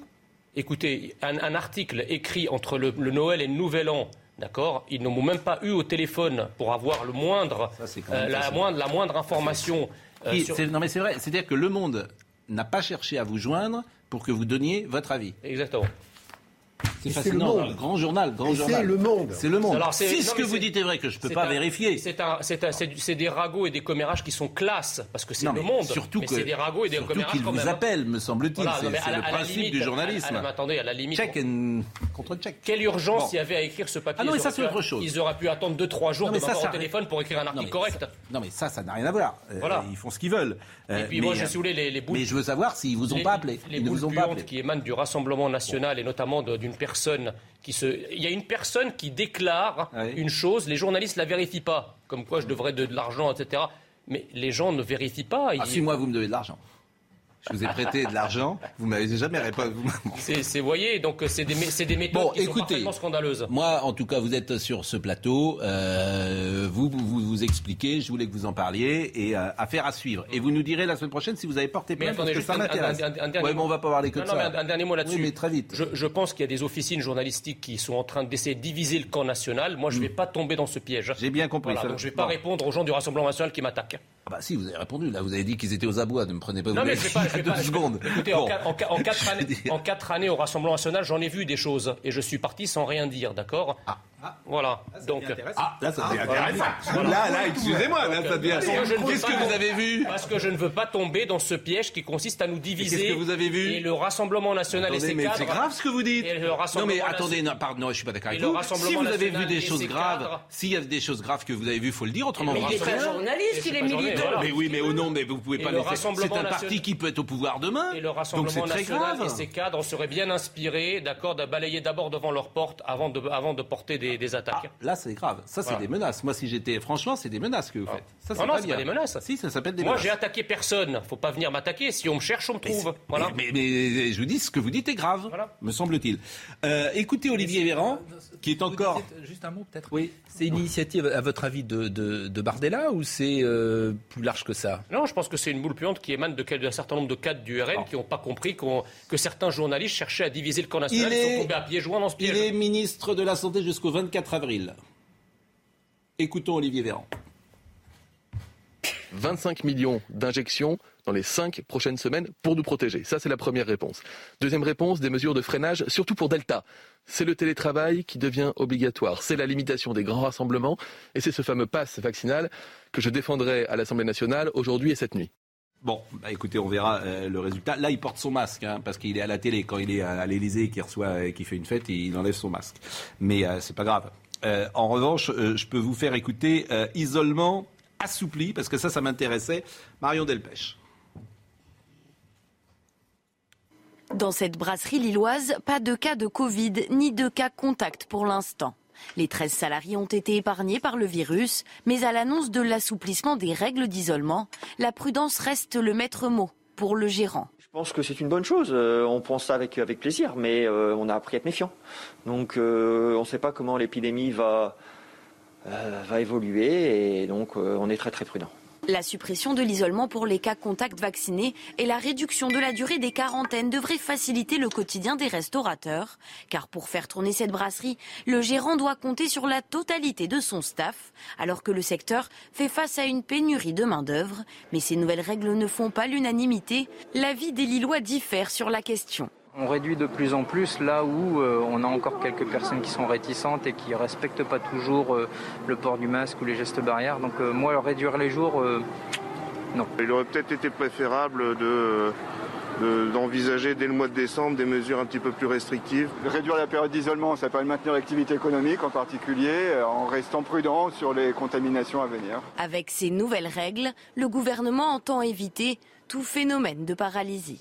Écoutez, un, un article écrit entre le, le Noël et le Nouvel An. D'accord? Ils ne m'ont même pas eu au téléphone pour avoir le moindre, Ça, euh, la, moindre, la moindre information. Euh, Qui- sur- c'est- Non mais c'est vrai, c'est-à-dire que le monde n'a pas cherché à vous joindre pour que vous donniez votre avis. Exactement. C'est Et fascinant. le Monde. Grand journal, grand Et journal. c'est Le Monde. C'est le monde. Alors, si non, ce que vous dites est vrai, que je ne peux pas un- vérifier. C'est des ragots et des commérages qui sont classe, parce que c'est le monde. Surtout mais que, c'est des ragots et des commérages qu'il quand vous même. hein. appelle, me semble-t-il. Voilà, c'est le principe limite- du journalisme. à- à- attendez, à la limite. Check and contre-check. Quelle urgence Bon. il y avait à écrire ce papier Ah non, mais Ils ça, auraient c'est pu- autre chose. Ils auraient pu attendre 2-3 jours de m'avoir au téléphone pour écrire un article correct. Non, mais ça, ça n'a rien à voir. Euh, Voilà. Ils font ce qu'ils veulent. Et Euh, puis mais, moi, je euh, voulez, les, les boules. Mais je veux savoir s'ils vous ont pas appelé. Les ne boules qui émanent du Rassemblement national et notamment de- d'une personne qui se. Il y a une personne qui déclare Oui. une chose, les journalistes la vérifient pas, comme quoi je devrais de, de l'argent, etc. Mais les gens ne vérifient pas. Ah, si moi, vous me devez de l'argent. Je vous ai prêté de l'argent. Vous m'avez jamais répondu. Vous- C'est, vous voyez, donc c'est des, c'est des méthodes Bon, qui sont écoutez. parfaitement scandaleuses. Moi, en tout cas, vous êtes sur ce plateau. euh, vous, vous expliquez. Je voulais que vous en parliez et euh, affaire à suivre. Et vous nous direz la semaine prochaine si vous avez porté plainte parce que ça m'intéresse. Ouais, mais on va pas parler que Non, de non, ça. mais un, un dernier mot là-dessus. Oui, mais très vite. Je, je pense qu'il y a des officines journalistiques qui sont en train d'essayer de diviser le camp national. Moi, je ne vais pas tomber dans ce piège. Hmm. J'ai bien compris. Voilà, ça. donc je ne vais pas Bon. répondre aux gens du Rassemblement national qui m'attaquent. Ah bah si, vous avez répondu. Là, vous avez dit qu'ils étaient aux abois. Ne me prenez pas. Non, vous mais [LAUGHS] vais pas. deux secondes. Écoutez, Bon. en, quatre- en quatre- en quatre [LAUGHS] Je années, veux dire. en quatre années au Rassemblement national, j'en ai vu des choses et je suis parti sans rien dire, d'accord? Voilà. Donc. Ah, là, ça devient voilà. intéressant. Voilà. Là, là, excusez-moi, là, ça devient. Veux Qu'est-ce que vous avez vu Parce que je ne veux pas tomber dans ce piège qui consiste à nous diviser. qu'est-ce que vous avez vu Et le Rassemblement national et Attendez, ses mais cadres. c'est grave ce que vous dites. Et le Non Rassemblement mais attendez, national- non, pardon, non, je suis pas d'accord Et avec vous. Si vous avez vu des et choses ses graves, s'il y a des choses graves que vous avez vues, faut le dire, autrement Et le Il est pas journaliste, Et il est militant. Mais oui, mais au nom, mais vous pouvez Et pas le le faire. C'est un national- parti qui peut être au pouvoir demain. Et le Rassemblement national grave. et ses cadres seraient bien inspirés, d'accord, de balayer d'abord devant leur porte avant de, avant de porter des, des attaques. Là, c'est grave. Ça, c'est Voilà. des menaces. Moi, si j'étais, franchement, c'est des menaces que vous faites. Ça, Non, non, c'est pas des menaces. Si, ça s'appelle des Moi, menaces. j'ai attaqué personne. Faut pas venir m'attaquer. Si on me cherche, on me trouve. Voilà. Mais, mais- mais je vous dis, ce que vous dites est grave, Voilà. me semble-t-il. Euh, écoutez Olivier Véran, qui est encore. Juste un mot peut-être. Oui. C'est une initiative, à votre avis, de, de, de Bardella ou c'est euh, plus large que ça? Non, je pense que c'est une boule puante qui émane d'un certain nombre de cadres du RN qui n'ont pas compris qu'on- que certains journalistes cherchaient à diviser le camp national. Il Ils sont tombés à pieds joints dans ce Il piège. est ministre de la Santé jusqu'au 24 avril. Écoutons Olivier Véran. 25 millions d'injections dans les 5 prochaines semaines pour nous protéger. Ça, c'est la première réponse. Deuxième réponse, des mesures de freinage, surtout pour Delta. C'est le télétravail qui devient obligatoire. C'est la limitation des grands rassemblements. Et c'est ce fameux pass vaccinal que je défendrai à l'Assemblée nationale aujourd'hui et cette nuit. Bon, bah écoutez, on verra euh, le résultat. Là, il porte son masque, hein, parce qu'il est à la télé. Quand il est à, à l'Élysée, qu'il reçoit, et qu'il fait une fête, il enlève son masque. Mais euh, c'est pas grave. Euh, en revanche, euh, je peux vous faire écouter euh, isolement assoupli, parce que ça, ça m'intéressait. Marion Delpech. Dans cette brasserie lilloise, pas de cas de Covid ni de cas contact pour l'instant. Les 13 salariés ont été épargnés par le virus, mais à l'annonce de l'assouplissement des règles d'isolement, la prudence reste le maître mot pour le gérant. Je pense que c'est une bonne chose. Euh, on pense ça avec, plaisir, mais euh, on a appris à être méfiant. Donc euh, on ne sait pas comment l'épidémie va, va évoluer et donc on est très très prudent. La suppression de l'isolement pour les cas contacts vaccinés et la réduction de la durée des quarantaines devraient faciliter le quotidien des restaurateurs. Car pour faire tourner cette brasserie, le gérant doit compter sur la totalité de son staff, alors que le secteur fait face à une pénurie de main-d'œuvre. Mais ces nouvelles règles ne font pas l'unanimité. L'avis des Lillois diffère sur la question. On réduit de plus en plus là où euh, on a encore quelques personnes qui sont réticentes et qui ne respectent pas toujours euh, le port du masque ou les gestes barrières. Donc euh, moi, réduire les jours, euh, non. Il aurait peut-être été préférable de de- d'envisager dès le mois de décembre des mesures un petit peu plus restrictives. Réduire la période d'isolement, ça permet de maintenir l'activité économique en particulier, en restant prudent sur les contaminations à venir. Avec ces nouvelles règles, le gouvernement entend éviter tout phénomène de paralysie.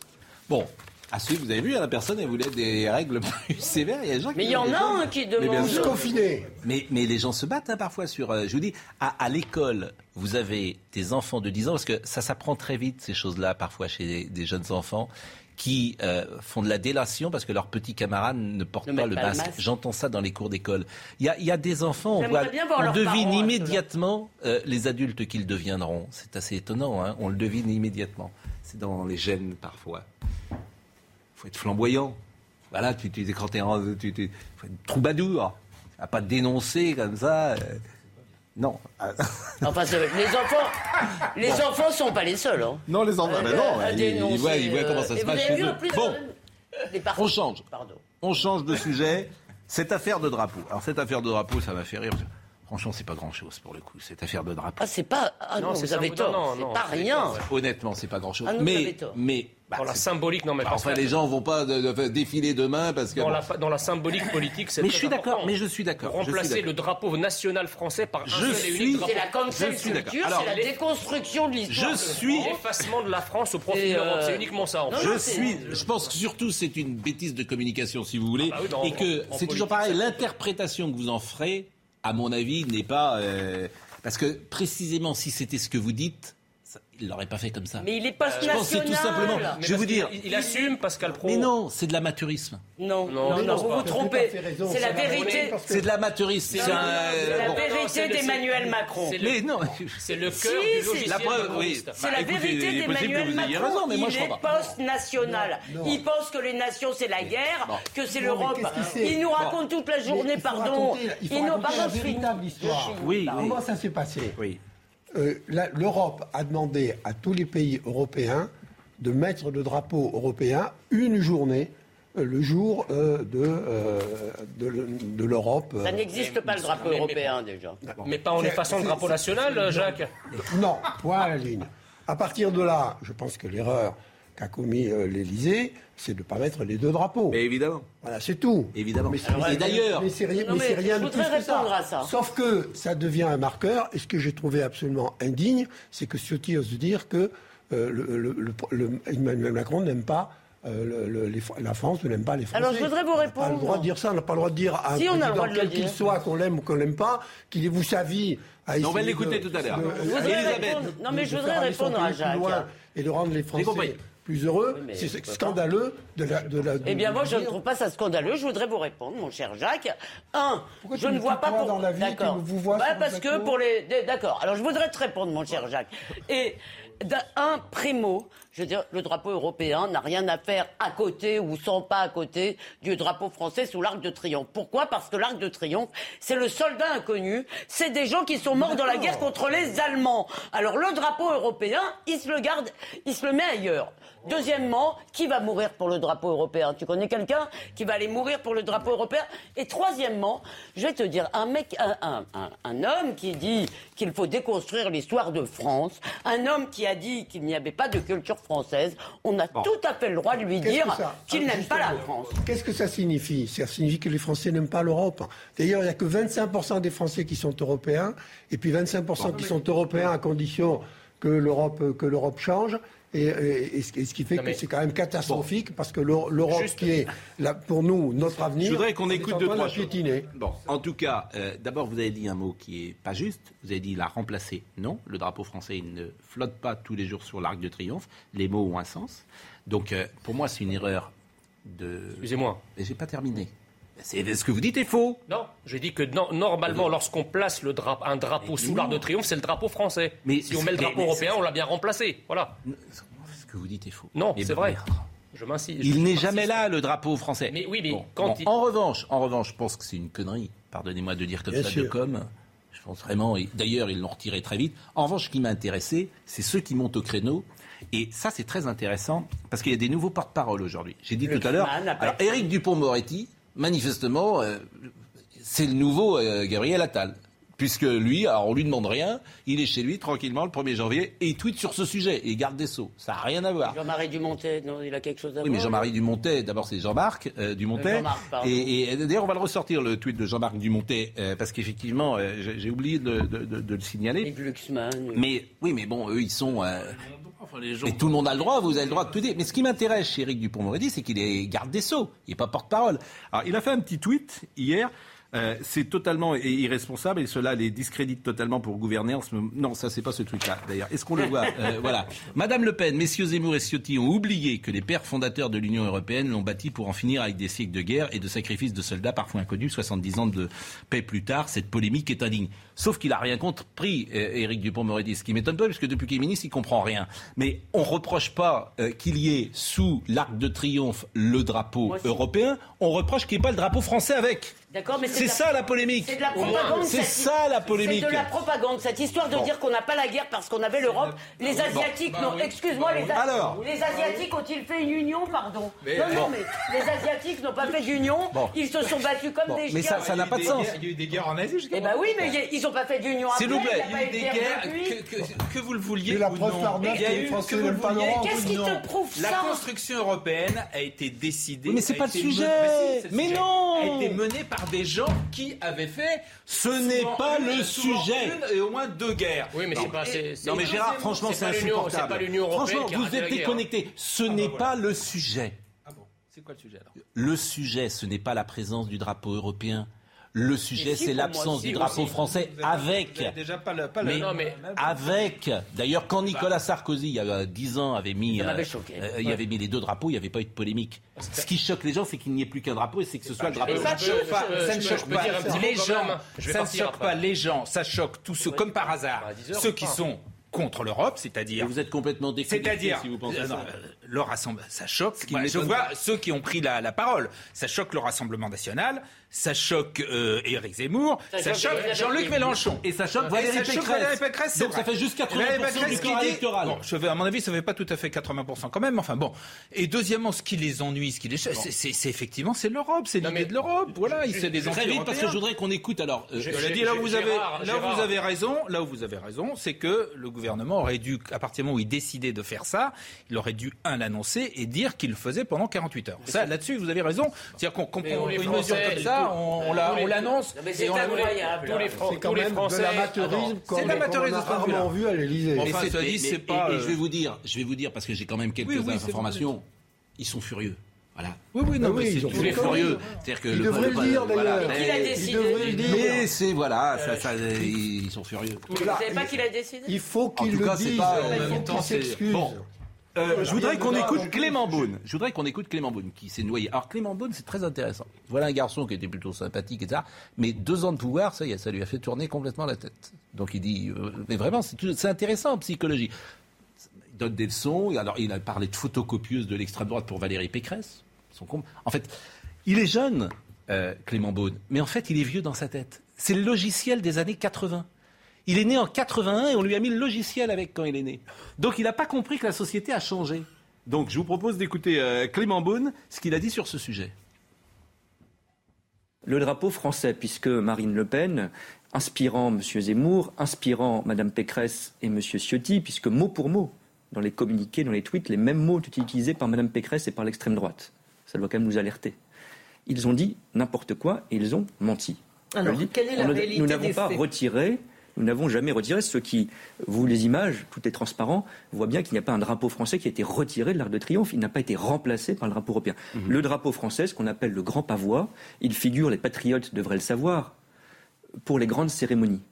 Bon. À suivre, vous avez vu, hein, la personne, elle voulait des règles [LAUGHS] plus sévères. Il y a des gens qui Mais il y en a un qui Mais demande. sûr. Confiné. Mais, mais les gens se battent hein, parfois sur. euh, je vous dis, à, à l'école, vous avez des enfants de 10 ans, parce que ça s'apprend très vite, ces choses-là, parfois chez des, des jeunes enfants, qui euh, font de la délation parce que leurs petits camarades ne portent Ne pas le pas le masque. J'entends ça dans les cours d'école. Il y a, il y a des enfants, on, voit, bien voir on devine parents ceux-là. immédiatement euh, les adultes qu'ils deviendront. C'est assez étonnant, hein, on le devine immédiatement. C'est dans les gènes parfois. Il faut être flamboyant. Voilà, tu, tu, quand t'es en- tu, tu, faut être troubadour. À pas dénoncer comme ça. euh, non. [LAUGHS] Enfin, les enfants, les enfants sont pas les seuls. hein. Non, les enfants, Euh, ben non, ils, dénoncer, ils voient, ils voient comment ça euh, se passe Bon, euh, On change. On change de sujet. Cette affaire de drapeau. Alors cette affaire de drapeau, ça m'a fait rire. Franchement, c'est pas grand-chose pour le coup, cette affaire de drapeau. Ah, c'est pas. Ah non, vous avez tort. C'est pas rien. Honnêtement, c'est pas grand-chose. Ah non, mais, Dans la symbolique, non mais bah, enfin, que- les gens vont pas de- de- défiler demain parce que. dans, la, dans la symbolique politique, c'est Mais très je suis d'accord, mais je suis d'accord, Remplacer le drapeau national français par un Je seul et suis- unique drapeau. C'est la cancel culture, c'est la déconstruction de l'histoire. Je de suis-. L'effacement de la France au profit Et, de l'Europe, euh, c'est uniquement ça. en non, fait. Je non, suis, je pense que surtout c'est une bêtise de communication si vous voulez, Ah bah non, et que c'est toujours pareil. L'interprétation que vous en ferez, à mon avis, n'est pas euh, parce que précisément si c'était ce que vous dites, il l'aurait pas fait comme ça. Mais il est Je pense que c'est post-national. tout simplement. Mais Je vais vous dire. Il, assume Pascal Pro. Mais non, c'est de l'amateurisme. Non, Non, vous vous trompez. C'est la vérité. C'est de l'amateurisme. C'est un. C'est la bon. vérité d'Emmanuel Macron. c'est le- Mais non. [LAUGHS] C'est le cœur c'est- du logiciel La preuve, oui. macroniste. C'est Bah, la écoutez, vérité d'Emmanuel Macron. raison, mais moi, il je est post-national. Il pense que les nations, c'est la guerre, que c'est l'Europe. Il nous raconte toute la journée, pardon. il nous je finis. véritable histoire. Oui. Comment ça s'est passé? Oui. Euh, L'Europe a demandé à tous les pays européens de mettre le drapeau européen une journée, euh, le jour euh, de, euh, de, de l'Europe. Ça n'existe pas le drapeau mais- mais- européen déjà. Mais pas en effaçant le drapeau national, Jacques. Non, point à la ligne. À partir de là, je pense que l'erreur qu'a commis euh, l'Élysée, c'est de ne pas mettre les deux drapeaux. Mais évidemment. Voilà, c'est tout. Évidemment. Mais c'est- Et d'ailleurs- mais c'est rien, Non, mais c'est mais rien je de voudrais plus que ça. répondre à ça. Sauf que ça devient un marqueur. Et ce que j'ai trouvé absolument indigne, c'est que Ciotti ose dire que euh, le, le- le- le- Emmanuel Macron n'aime pas. euh, le- le- les Fr- la France ne l'aime pas les Français. Alors, je voudrais vous On n'a pas répondre. le droit de dire ça, on n'a pas le droit de dire à un Si, président, quel qu'il soit, qu'on l'aime ou qu'on l'aime pas, qu'il ait vous sa vie à on va essayer l'écouter de- tout à l'heure. répondre- non, mais de- je voudrais répondre à Jacques. Et de rendre les. Français plus heureux, Oui, c'est scandaleux de la. De la Eh bien, moi, je ne trouve pas ça scandaleux. Je voudrais vous répondre, mon cher Jacques. Un, Pourquoi je ne vois pas pour. dans la vie D'accord. vous Bah, parce que pour les. D'accord. Alors, je voudrais te répondre, mon cher Jacques. Et d'un- un primo, je veux dire, le drapeau européen n'a rien à faire à côté ou sans pas à côté du drapeau français sous l'Arc de Triomphe. Pourquoi? Parce que l'Arc de Triomphe, c'est le soldat inconnu. C'est des gens qui sont morts dans la guerre contre les Allemands. Alors, le drapeau européen, il se le garde, il se le met ailleurs. Deuxièmement, qui va mourir pour le drapeau européen? Tu connais quelqu'un qui va aller mourir pour le drapeau européen? Et troisièmement, je vais te dire, un mec, un, un- un- un homme qui dit qu'il faut déconstruire l'histoire de France, un homme qui a dit qu'il n'y avait pas de culture française, on a tout à fait le droit de lui dire qu'il Ah, n'aime pas la France. Qu'est-ce que ça signifie? Ça signifie que les Français n'aiment pas l'Europe. D'ailleurs, il n'y a que 25% des Français qui sont européens, et puis 25% qui sont européens à condition que l'Europe que l'Europe change. Et, et- et ce, et ce qui fait Non, que c'est quand même catastrophique parce que l'Eu- l'Europe qui est là, pour nous notre avenir. Je voudrais qu'on écoute deux, trois choses. piétiner. Bon, en tout cas, euh, d'abord, vous avez dit un mot qui est pas juste. Vous avez dit la remplacer. Non, le drapeau français, il ne flotte pas tous les jours sur l'Arc de Triomphe. Les mots ont un sens. Donc, euh, pour moi, c'est une erreur de. Excusez-moi. Mais j'ai pas terminé. C'est ce que vous dites est faux. Non, j'ai dit que non- normalement, lorsqu'on place le un drapeau sous l'Arc de Triomphe, c'est le drapeau français. Mais si on met le drapeau mais- européen, on l'a bien remplacé. Voilà. Ce que vous dites est faux. Non, Mais c'est bon, vrai. Je m'insiste. Il n'est jamais là, le drapeau français. Mais oui, mais Bon, quand bon, il- En revanche, en revanche, je pense que c'est une connerie. Pardonnez-moi de dire comme Bien ça de sûr. com. Je pense vraiment. et D'ailleurs, ils l'ont retiré très vite. En revanche, ce qui m'a intéressé, c'est ceux qui montent au créneau. Et ça, c'est très intéressant parce qu'il y a des nouveaux porte-parole aujourd'hui. J'ai dit Le tout à l'heure. Éric Dupont-Moretti, manifestement, euh, c'est le nouveau euh, Gabriel Attal. Puisque lui, alors on lui demande rien, il est chez lui tranquillement le 1er janvier et il tweet sur ce sujet et il garde des sceaux. Ça n'a rien à voir. Jean-Marie Dumontet, non, il a quelque chose à Oui, voir mais Jean-Marie Dumontet, d'abord c'est Jean-Marc euh, Dumontet. Euh, et et d'ailleurs, on va le ressortir, le tweet de Jean-Marc Dumontet, euh, parce qu'effectivement, euh, j'ai j'ai oublié de, de- de- de le signaler. Et Glucksmann. Mais oui, mais bon, eux, ils sont. Et tout le monde a le droit, vous avez le droit de tout dire. Mais ce qui m'intéresse chez Éric Dupont-Moretti, c'est qu'il est garde des Sceaux. Il n'est pas porte-parole. Alors, il a fait un petit tweet hier. euh, c'est totalement irresponsable et cela les discrédite totalement pour gouverner en ce moment. Non, ça c'est pas ce truc-là d'ailleurs. Est-ce qu'on le voit [LAUGHS] Euh, Voilà. Madame Le Pen, Messieurs Zemmour et Ciotti ont oublié que les pères fondateurs de l'Union européenne l'ont bâti pour en finir avec des siècles de guerre et de sacrifices de soldats parfois inconnus, 70 ans de paix plus tard. Cette polémique est indigne. Sauf qu'il a rien compris, euh, Éric Dupond-Moretti, ce qui m'étonne pas, puisque depuis qu'il est ministre, il comprend rien. Mais on reproche pas euh, qu'il y ait sous l'Arc de Triomphe le drapeau européen, on reproche qu'il n'y ait pas le drapeau français avec. D'accord, mais C'est ça la polémique. C'est de la propagande. C'est cette- ça la polémique. C'est de la propagande. Cette histoire de Bon. dire qu'on n'a pas la guerre parce qu'on avait l'Europe. Les Bon. Asiatiques, Bah non, oui. excuse-moi, les, A- Alors. les Asiatiques ont-ils fait une union, pardon Mais- Non, non, Bon. mais les Asiatiques n'ont pas fait d'union. Bon. Ils se sont battus comme Bon, des mais chiens. ça- ça n'a pas de sens. Il y a eu des guerres en Asie jusqu'à Eh ben oui, mais ils n'ont pas fait d'union après. S'il vous plaît. il guerres, que, que- que vous le vouliez la ou non. Il y a eu, que vous le vouliez qu'est-ce qui te prouve La ça construction européenne a été décidée. Mais c'est pas le sujet. Mais non. A été menée par des gens qui avaient fait. Ce n'est pas le sujet. et au moins deux guerres. Oui, mais Non. c'est pas. Non mais Gérard, franchement, c'est insupportable. Franchement, vous la êtes guerre. déconnectés. Ce bah n'est pas le sujet. Ah bon C'est quoi le sujet alors? Le sujet, ce n'est pas la présence du drapeau européen. Le sujet, si, c'est l'absence si, du drapeau aussi. français avez- avec. déjà pas le. Pas le- Mais, Non, mais- avec. D'ailleurs, quand Nicolas Sarkozy, il y a 10 ans, avait mis, euh, choqué. euh, il avait mis les deux drapeaux, il n'y avait pas eu de polémique. Ce qui choque les gens, c'est qu'il n'y ait plus qu'un drapeau et c'est que ce soit le drapeau. Ça choque peux- pas, je- ça ne choque pas les gens. vais Ça ne choque pas les gens. Ça choque tous ceux, comme par hasard, Bah, à 10 heures, ceux qui sont contre l'Europe, c'est-à-dire vous êtes complètement déconnecté si vous pensez euh, ça. Le rassemblement, ça choque. Bah, je vois pas. ceux qui ont pris la, la parole. Ça choque le Rassemblement national, ça choque euh, Éric Zemmour, Ça ça, choque choque Jean-Luc. Mélenchon. Et ça choque Et Valérie ça choque Pécresse. Valérie Pécresse, c'est Donc ça fait juste 80% Valérie du corps électoral. Bon, je vais, à mon avis, ça fait pas tout à fait 80% quand même. Enfin bon. Et deuxièmement, ce qui les ennuie, ce qui les c'est, c'est- c'est effectivement c'est l'Europe, c'est l'idée de l'Europe. Voilà, il c'est des Très vite, parce que je voudrais qu'on écoute alors. euh, Je- dit, là où vous avez, Gérard, là où Gérard. vous avez raison, là où vous avez raison, c'est que le gouvernement aurait dû, à partir du moment où il décidait de faire ça, il aurait dû un l'annoncer et dire qu'il le faisait pendant 48 heures. Ça, là-dessus, vous avez raison. C'est-à-dire qu'on qu'on Mais prend tous les une mesure comme ça, on, l'annonce. C'est incroyable. Tous les, quand tous les même Français. c'est l'amateurisme a rarement vu à l'Élysée. Enfin, c'est pas, et- et euh, je vais vous dire, je vais vous dire parce que j'ai quand même quelques Oui, oui, c'est informations. Ils sont furieux. Voilà. Oui, oui, non, Ah oui, mais c'est tous les furieux. C'est-à-dire que Ils le- devraient le dire, voilà. d'ailleurs. L'a Mais- décidé Ils devraient le dire. Mais c'est voilà, ça, ça, ils sont furieux. Vous savez pas qui l'a décidé Il faut tout le cas, c'est disent. pas- il en même temps. Bon. Euh, je voudrais qu'on écoute. Clément Beaune. Je voudrais qu'on écoute Clément Beaune qui s'est noyé. Alors Clément Beaune, c'est très intéressant. Voilà un garçon qui était plutôt sympathique, etc. Mais deux ans de pouvoir, ça y est, ça lui a fait tourner complètement la tête. Donc il dit, euh, mais vraiment, c'est intéressant en psychologie. Il donne des leçons. Alors il a parlé de photocopieuse de l'extrême droite pour Valérie Pécresse. Cons. En fait, il est jeune, euh, Clément Beaune, mais en fait, il est vieux dans sa tête. C'est le logiciel des années 80. Il est né en 81 et on lui a mis le logiciel avec quand il est né. Donc il n'a pas compris que la société a changé. Donc je vous propose d'écouter euh, Clément Beaune, ce qu'il a dit sur ce sujet. le drapeau français, puisque Marine Le Pen, inspirant M. Zemmour, inspirant Mme Pécresse et M. Ciotti, puisque mot pour mot, dans les communiqués, dans les tweets, les mêmes mots utilisés par Mme Pécresse et par l'extrême droite. Ça doit quand même nous alerter. Ils ont dit n'importe quoi et ils ont menti. Alors, quelle est la on ne- réalité Nous n'avons pas retiré, nous n'avons jamais retiré. Ceux qui, vous les images, tout est transparent, voient bien qu'il n'y a pas un drapeau français qui a été retiré de l'Arc de Triomphe. Il n'a pas été remplacé par le drapeau européen. Mhm. Le drapeau français, ce qu'on appelle le grand pavois, il figure, les patriotes devraient le savoir, pour les grandes cérémonies.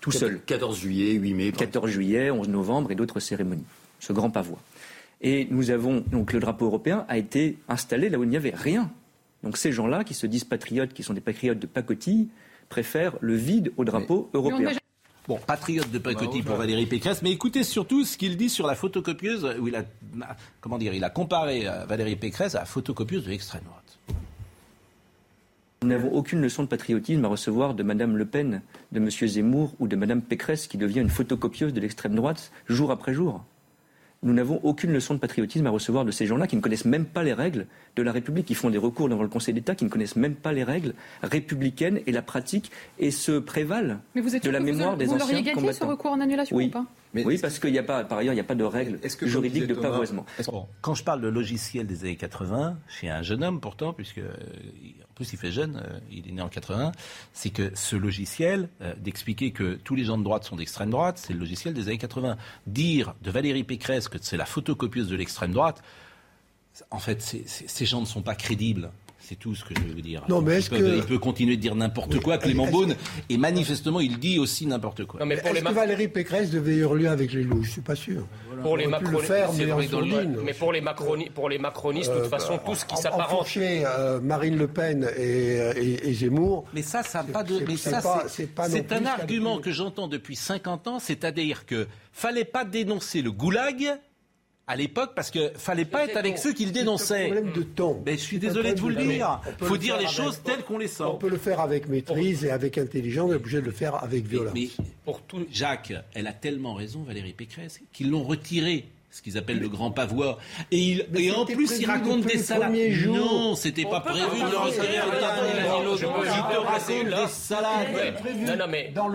Tout seul. 14 juillet, 8 mai. 14 juillet, 11 novembre et d'autres cérémonies. Ce grand pavois. Et nous avons, donc le drapeau européen a été installé là où il n'y avait rien. Donc ces gens-là, qui se disent patriotes, qui sont des patriotes de pacotille, préfèrent le vide au drapeau européen. Bon, patriote de pacotille pour Valérie Pécresse, mais écoutez surtout ce qu'il dit sur la photocopieuse, où il a, comment dire, il a comparé euh, Valérie Pécresse à la photocopieuse de l'extrême droite. Nous n'avons aucune leçon de patriotisme à recevoir de Mme Le Pen, de M. Zemmour ou de Mme Pécresse qui devient une photocopieuse de l'extrême droite jour après jour. Nous n'avons aucune leçon de patriotisme à recevoir de ces gens-là qui ne connaissent même pas les règles de la République, qui font des recours devant le Conseil d'État, qui ne connaissent même pas les règles républicaines et la pratique et se prévalent Mais vous êtes de la que vous- mémoire des vous anciens gagné, ce combattants. recours en annulation oui. ou pas? Oui, parce qu'il n'y a pas, par ailleurs, il n'y a pas de règle que, juridique comme de Thomas, pavoisement. Bon, quand je parle de logiciel des années 80, chez un jeune homme pourtant, puisque euh, en plus il fait jeune, euh, il est né en 80, c'est que ce logiciel euh, d'expliquer que tous les gens de droite sont d'extrême droite, c'est le logiciel des années 80. Dire de Valérie Pécresse que c'est la photocopieuse de l'extrême droite, en fait, ces gens ne sont pas crédibles. C'est tout ce que je veux vous dire. Non, mais il, est-ce peut, que- il peut continuer de dire n'importe Oui, quoi, Clément Beaune, et manifestement, il dit aussi n'importe quoi. Non, mais pour Est-ce les, que Valérie Pécresse devait hurler avec les loups? Je suis pas sûr. pour les On aurait pu le macronistes, faire, c'est mais en vrai que dans le- sourdine. mais pour les, macroni- pour les macronistes, de toute Euh, façon, tout ce qui en- s'apparente. enfourcher, euh, Marine Le Pen et, et- et Zemmour. Mais ça, ça n'a pas de. c'est- Mais c'est ça, pas- c'est- c'est pas non c'est plus un argument que j'entends depuis 50 ans, c'est-à-dire que fallait pas dénoncer le goulag à l'époque parce que fallait pas être avec ceux qui le dénonçaient. problème de temps. Mais je suis désolé de vous le dire. Il faut dire les choses telles qu'on les sent. On peut le faire avec maîtrise et avec intelligence, on est obligé de le faire avec violence. Mais, pour tout, Jacques, elle a tellement raison, Valérie Pécresse, qu'ils l'ont retiré ce qu'ils appellent le grand pavois. Et, en plus, il raconte des salades. Non, c'était pas prévu de le recevoir Il te raconte des salades. Non, mais dans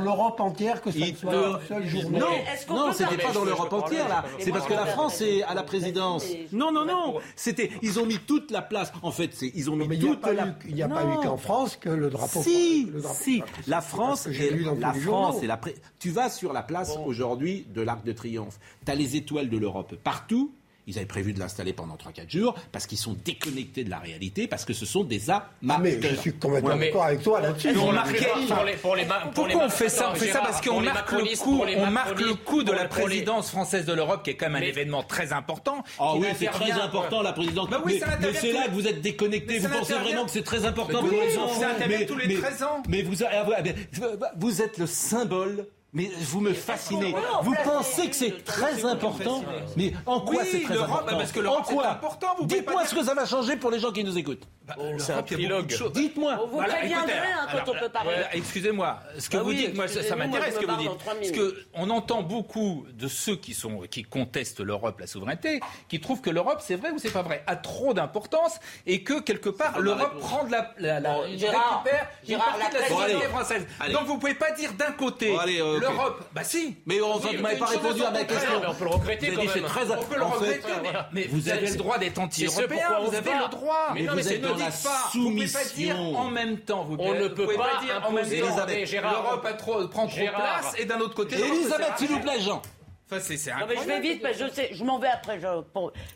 l'Europe entière que ça soit le seul jour. Non, non, c'était pas dans l'Europe entière là. C'est parce que la France est à la présidence. Non, non, non. C'était, ils ont mis toute la place. En fait, ils ont mis toute la. Il n'y a pas eu qu'en France que le drapeau. Si, si. La France, la France. Tu vas sur la place aujourd'hui de l'Arc de Triomphe. T'as les étoiles de l'Europe partout. Ils avaient prévu de l'installer pendant 3-4 jours parce qu'ils sont déconnectés de la réalité, parce que ce sont des ah, amateurs. Mais je suis complètement ouais, d'accord avec toi là-dessus. Pour pour pourquoi on fait ça On fait ça parce qu'on marque, le coup, on marque le coup de la présidence française de l'Europe, qui est quand même un événement très important. Ah oh oui, c'est très important la présidence. Bah c'est là que vous êtes déconnecté. Vous pensez vraiment que c'est très important pour les gens tous les 13 ans. Mais ah ah vous êtes le symbole mais vous me fascinez. Vous pensez que c'est très important, mais en quoi c'est très important que l'Europe, en quoi Dites-moi ce que ça va changer pour les gens qui nous écoutent. Bah. Euh, Dites-moi. Vous bah, préviendrez quand on peut parler. Excusez-moi. Ce que vous dites, moi, ça, m'intéresse. Ce que vous dites. Parce que on entend beaucoup de ceux qui sont qui contestent l'Europe, la souveraineté, qui trouvent que l'Europe, c'est vrai ou c'est pas vrai, a trop d'importance et que quelque part l'Europe prend de la, la, récupère une de la souveraineté française. Donc vous pouvez pas dire d'un côté bah si. Mais on oui, vous pas répondu à ma question. on peut le regretter On peut le regretter, euh, mais, vous, avez le droit d'être anti-européen. Vous avez le droit. Mais, mais non, mais ne pas. Vous ne pouvez pas dire en même temps. Vous on ne peut pas dire en même temps. L'Europe prend trop place et d'un autre côté. Elisabeth, s'il vous plaît, Jean. Enfin, c'est Non, mais je vais vite je sais, je m'en vais après.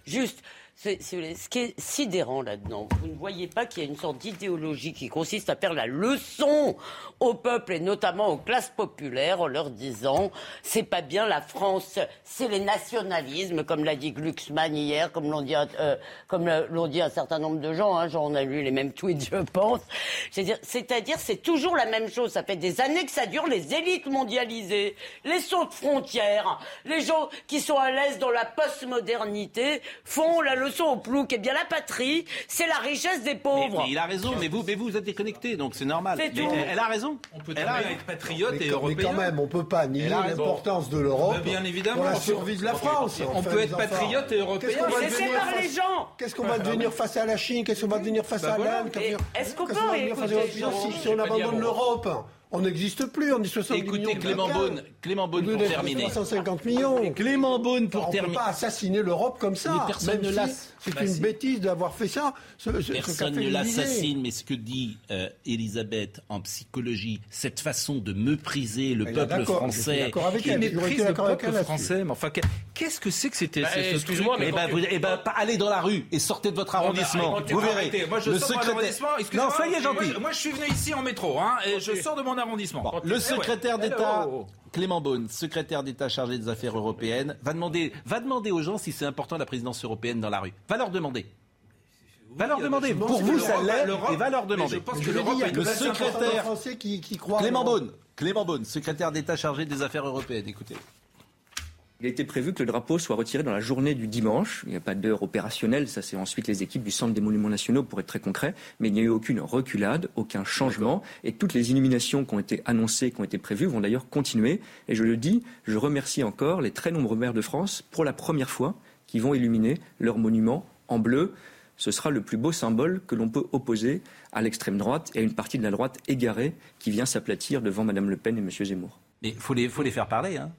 Juste, si ce qui est sidérant là-dedans, vous ne voyez pas qu'il y a une sorte d'idéologie qui consiste à faire la leçon au peuple et notamment aux classes populaires en leur disant c'est pas bien la France, c'est les nationalismes, comme l'a dit Glucksmann hier, comme l'ont dit, un euh, certain nombre de gens, hein, genre on a lu les mêmes tweets, je pense. C'est-à-dire, c'est toujours la même chose. Ça fait des années que ça dure, les élites mondialisées, les sauts de frontières, les gens qui sont à l'aise dans la postmodernité font la leçon leçon au plouc. Eh bien, la patrie, c'est la richesse des pauvres. Il a raison, mais vous, mais vous, vous êtes déconnecté, donc c'est normal. Elle, a raison. On peut elle a être patriote et européen. Mais quand même, on peut pas nier l'importance de l'Europe bien évidemment, pour la survie de la France. On peut être patriote et européen. Laissez parler les gens. Qu'est-ce qu'on va ah, devenir bah face à la Chine Qu'est-ce qu'on va devenir face bah à l'Inde Est-ce qu'on peut si on abandonne l'Europe on n'existe plus, on est 70 Écoutez, Clément Beaune, Clément Beaune pour terminer. 350 millions. Clément Beaune pour terminer. On ne peut pas assassiner l'Europe comme ça. Mais personne. C'est bah, une bêtise d'avoir fait ça. Personne ne l'assassine, mais ce que dit euh, Elisabeth en psychologie, cette façon de mépriser le peuple français, qui méprise le peuple français, mais enfin, qu'est-ce que c'est que c'était bah, Excusez-moi, mais eh ben, bah, allez dans la rue et sortez de votre arrondissement. Vous verrez. Le secrétaire... de mon arrondissement. Non, soyez gentil. Moi, je suis venu ici en métro, hein, et je sors de mon arrondissement. Le eh secrétaire d'État Clément Beaune, secrétaire d'État chargé des affaires européennes, va demander, va demander aux gens si c'est important la présidence européenne dans la rue. Va leur demander. Va leur demander. Pour vous, ça l'est et va leur demander. Je pense que l'Europe est le secrétaire. Clément Clément Beaune, secrétaire d'État chargé des affaires européennes. Écoutez. Il a été prévu que le drapeau soit retiré dans la journée du dimanche. Il n'y a pas d'heure opérationnelle, ça c'est ensuite les équipes du Centre des Monuments Nationaux pour être très concret, mais il n'y a eu aucune reculade, aucun changement, et toutes les illuminations qui ont été annoncées, qui ont été prévues, vont d'ailleurs continuer. Et je le dis, je remercie encore les très nombreux maires de France pour la première fois qui vont illuminer leurs monuments en bleu ce sera le plus beau symbole que l'on peut opposer à l'extrême droite et à une partie de la droite égarée qui vient s'aplatir devant Mme Le Pen et M. Zemmour. Mais il faut les, faut les faire parler. Hein.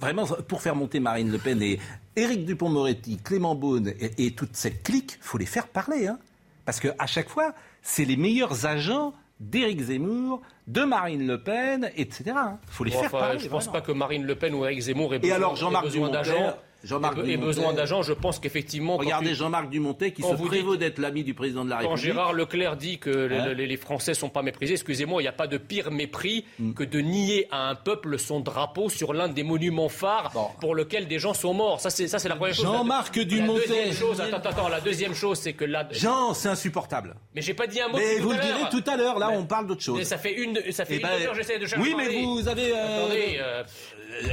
Vraiment, pour faire monter Marine Le Pen et Éric Dupont-Moretti, Clément Beaune et, toute cette clique, faut les faire parler. Hein. Parce qu'à chaque fois, c'est les meilleurs agents d'Éric Zemmour, de Marine Le Pen, etc. Il hein. faut les faire parler. Je ne pense pas que Marine Le Pen ou Éric Zemmour aient besoin, et alors, Jean-Marc besoin d'agents. Jean-Marc et, et besoin d'agents, je pense qu'effectivement. Regardez Jean-Marc Dumontet qui se prévaut d'être l'ami du président de la République. Quand Gérard Leclerc dit que hein les, Français ne sont pas méprisés, excusez-moi, il n'y a pas de pire mépris hmm. que de nier à un peuple son drapeau sur l'un des monuments phares pour lequel des gens sont morts. Ça, c'est la première chose. Jean-Marc Dumontet. La deuxième chose, attends, attends, la deuxième chose, c'est que là. Jean, c'est insupportable. Mais j'ai pas dit un mot. Mais vous le direz tout à l'heure, là, on parle d'autre chose. Mais ça fait une, ça fait eh une ben, j'essaie de chercher. Oui, mais vous avez. Euh, Attendez, euh,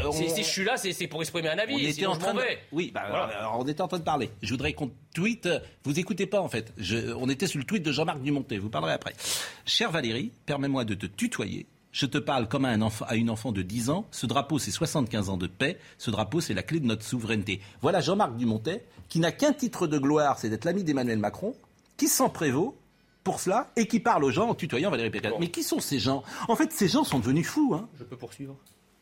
on- si, si je suis là, c'est pour exprimer un avis. On était en train fait. Oui, bah, alors, on était en train de parler. Je voudrais qu'on tweet. Vous écoutez pas en fait. Je- on était sur le tweet de Jean-Marc Dumontet. Vous parlerez après. Chère Valérie, permets-moi de te tutoyer. Je te parle comme à, un enfant, à une enfant de 10 ans. Ce drapeau, c'est 75 ans de paix. Ce drapeau, c'est la clé de notre souveraineté. Voilà Jean-Marc Dumontet, qui n'a qu'un titre de gloire, c'est d'être l'ami d'Emmanuel Macron, qui s'en prévaut pour cela et qui parle aux gens en tutoyant Valérie Pécresse. Mais qui sont ces gens? En fait, ces gens sont devenus fous. Hein. Je peux poursuivre?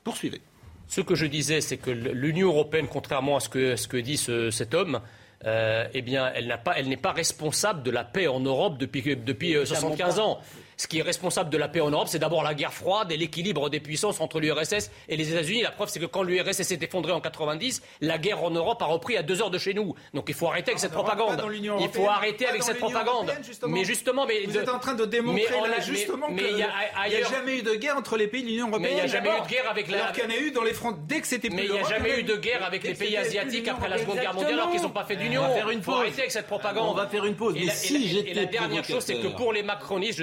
Poursuivez. Ce que je disais, c'est que l'Union européenne, contrairement à ce que, ce que dit ce- cet homme, euh, eh bien, elle pas- n'est pas responsable de la paix en Europe depuis, depuis euh, 75 ans. Ce qui est responsable de la paix en Europe, c'est d'abord la guerre froide et l'équilibre des puissances entre l'URSS et les États-Unis. La preuve, c'est que quand l'URSS s'est effondrée en 90, la guerre en Europe a repris à deux heures de chez nous. Donc il faut arrêter avec cette on rentre propagande. Il faut arrêter avec cette propagande. justement. Mais justement, mais Vous de- êtes en train de démontrer mais on là, a- justement mais- il y a n'y a jamais eu de guerre entre les pays de l'Union européenne. Mais il n'y a jamais eu de guerre avec la- Alors qu'il y en a eu dans les fronts dès que c'était plus Mais il n'y a jamais eu de guerre avec les pays asiatiques après la Seconde Guerre mondiale alors qu'ils n'ont pas fait d'union. On va faire une Faut pause. arrêter avec cette propagande. On va faire une pause. Et Mais la, si et la- j'étais et la dernière chose, c'est que pour les macronistes,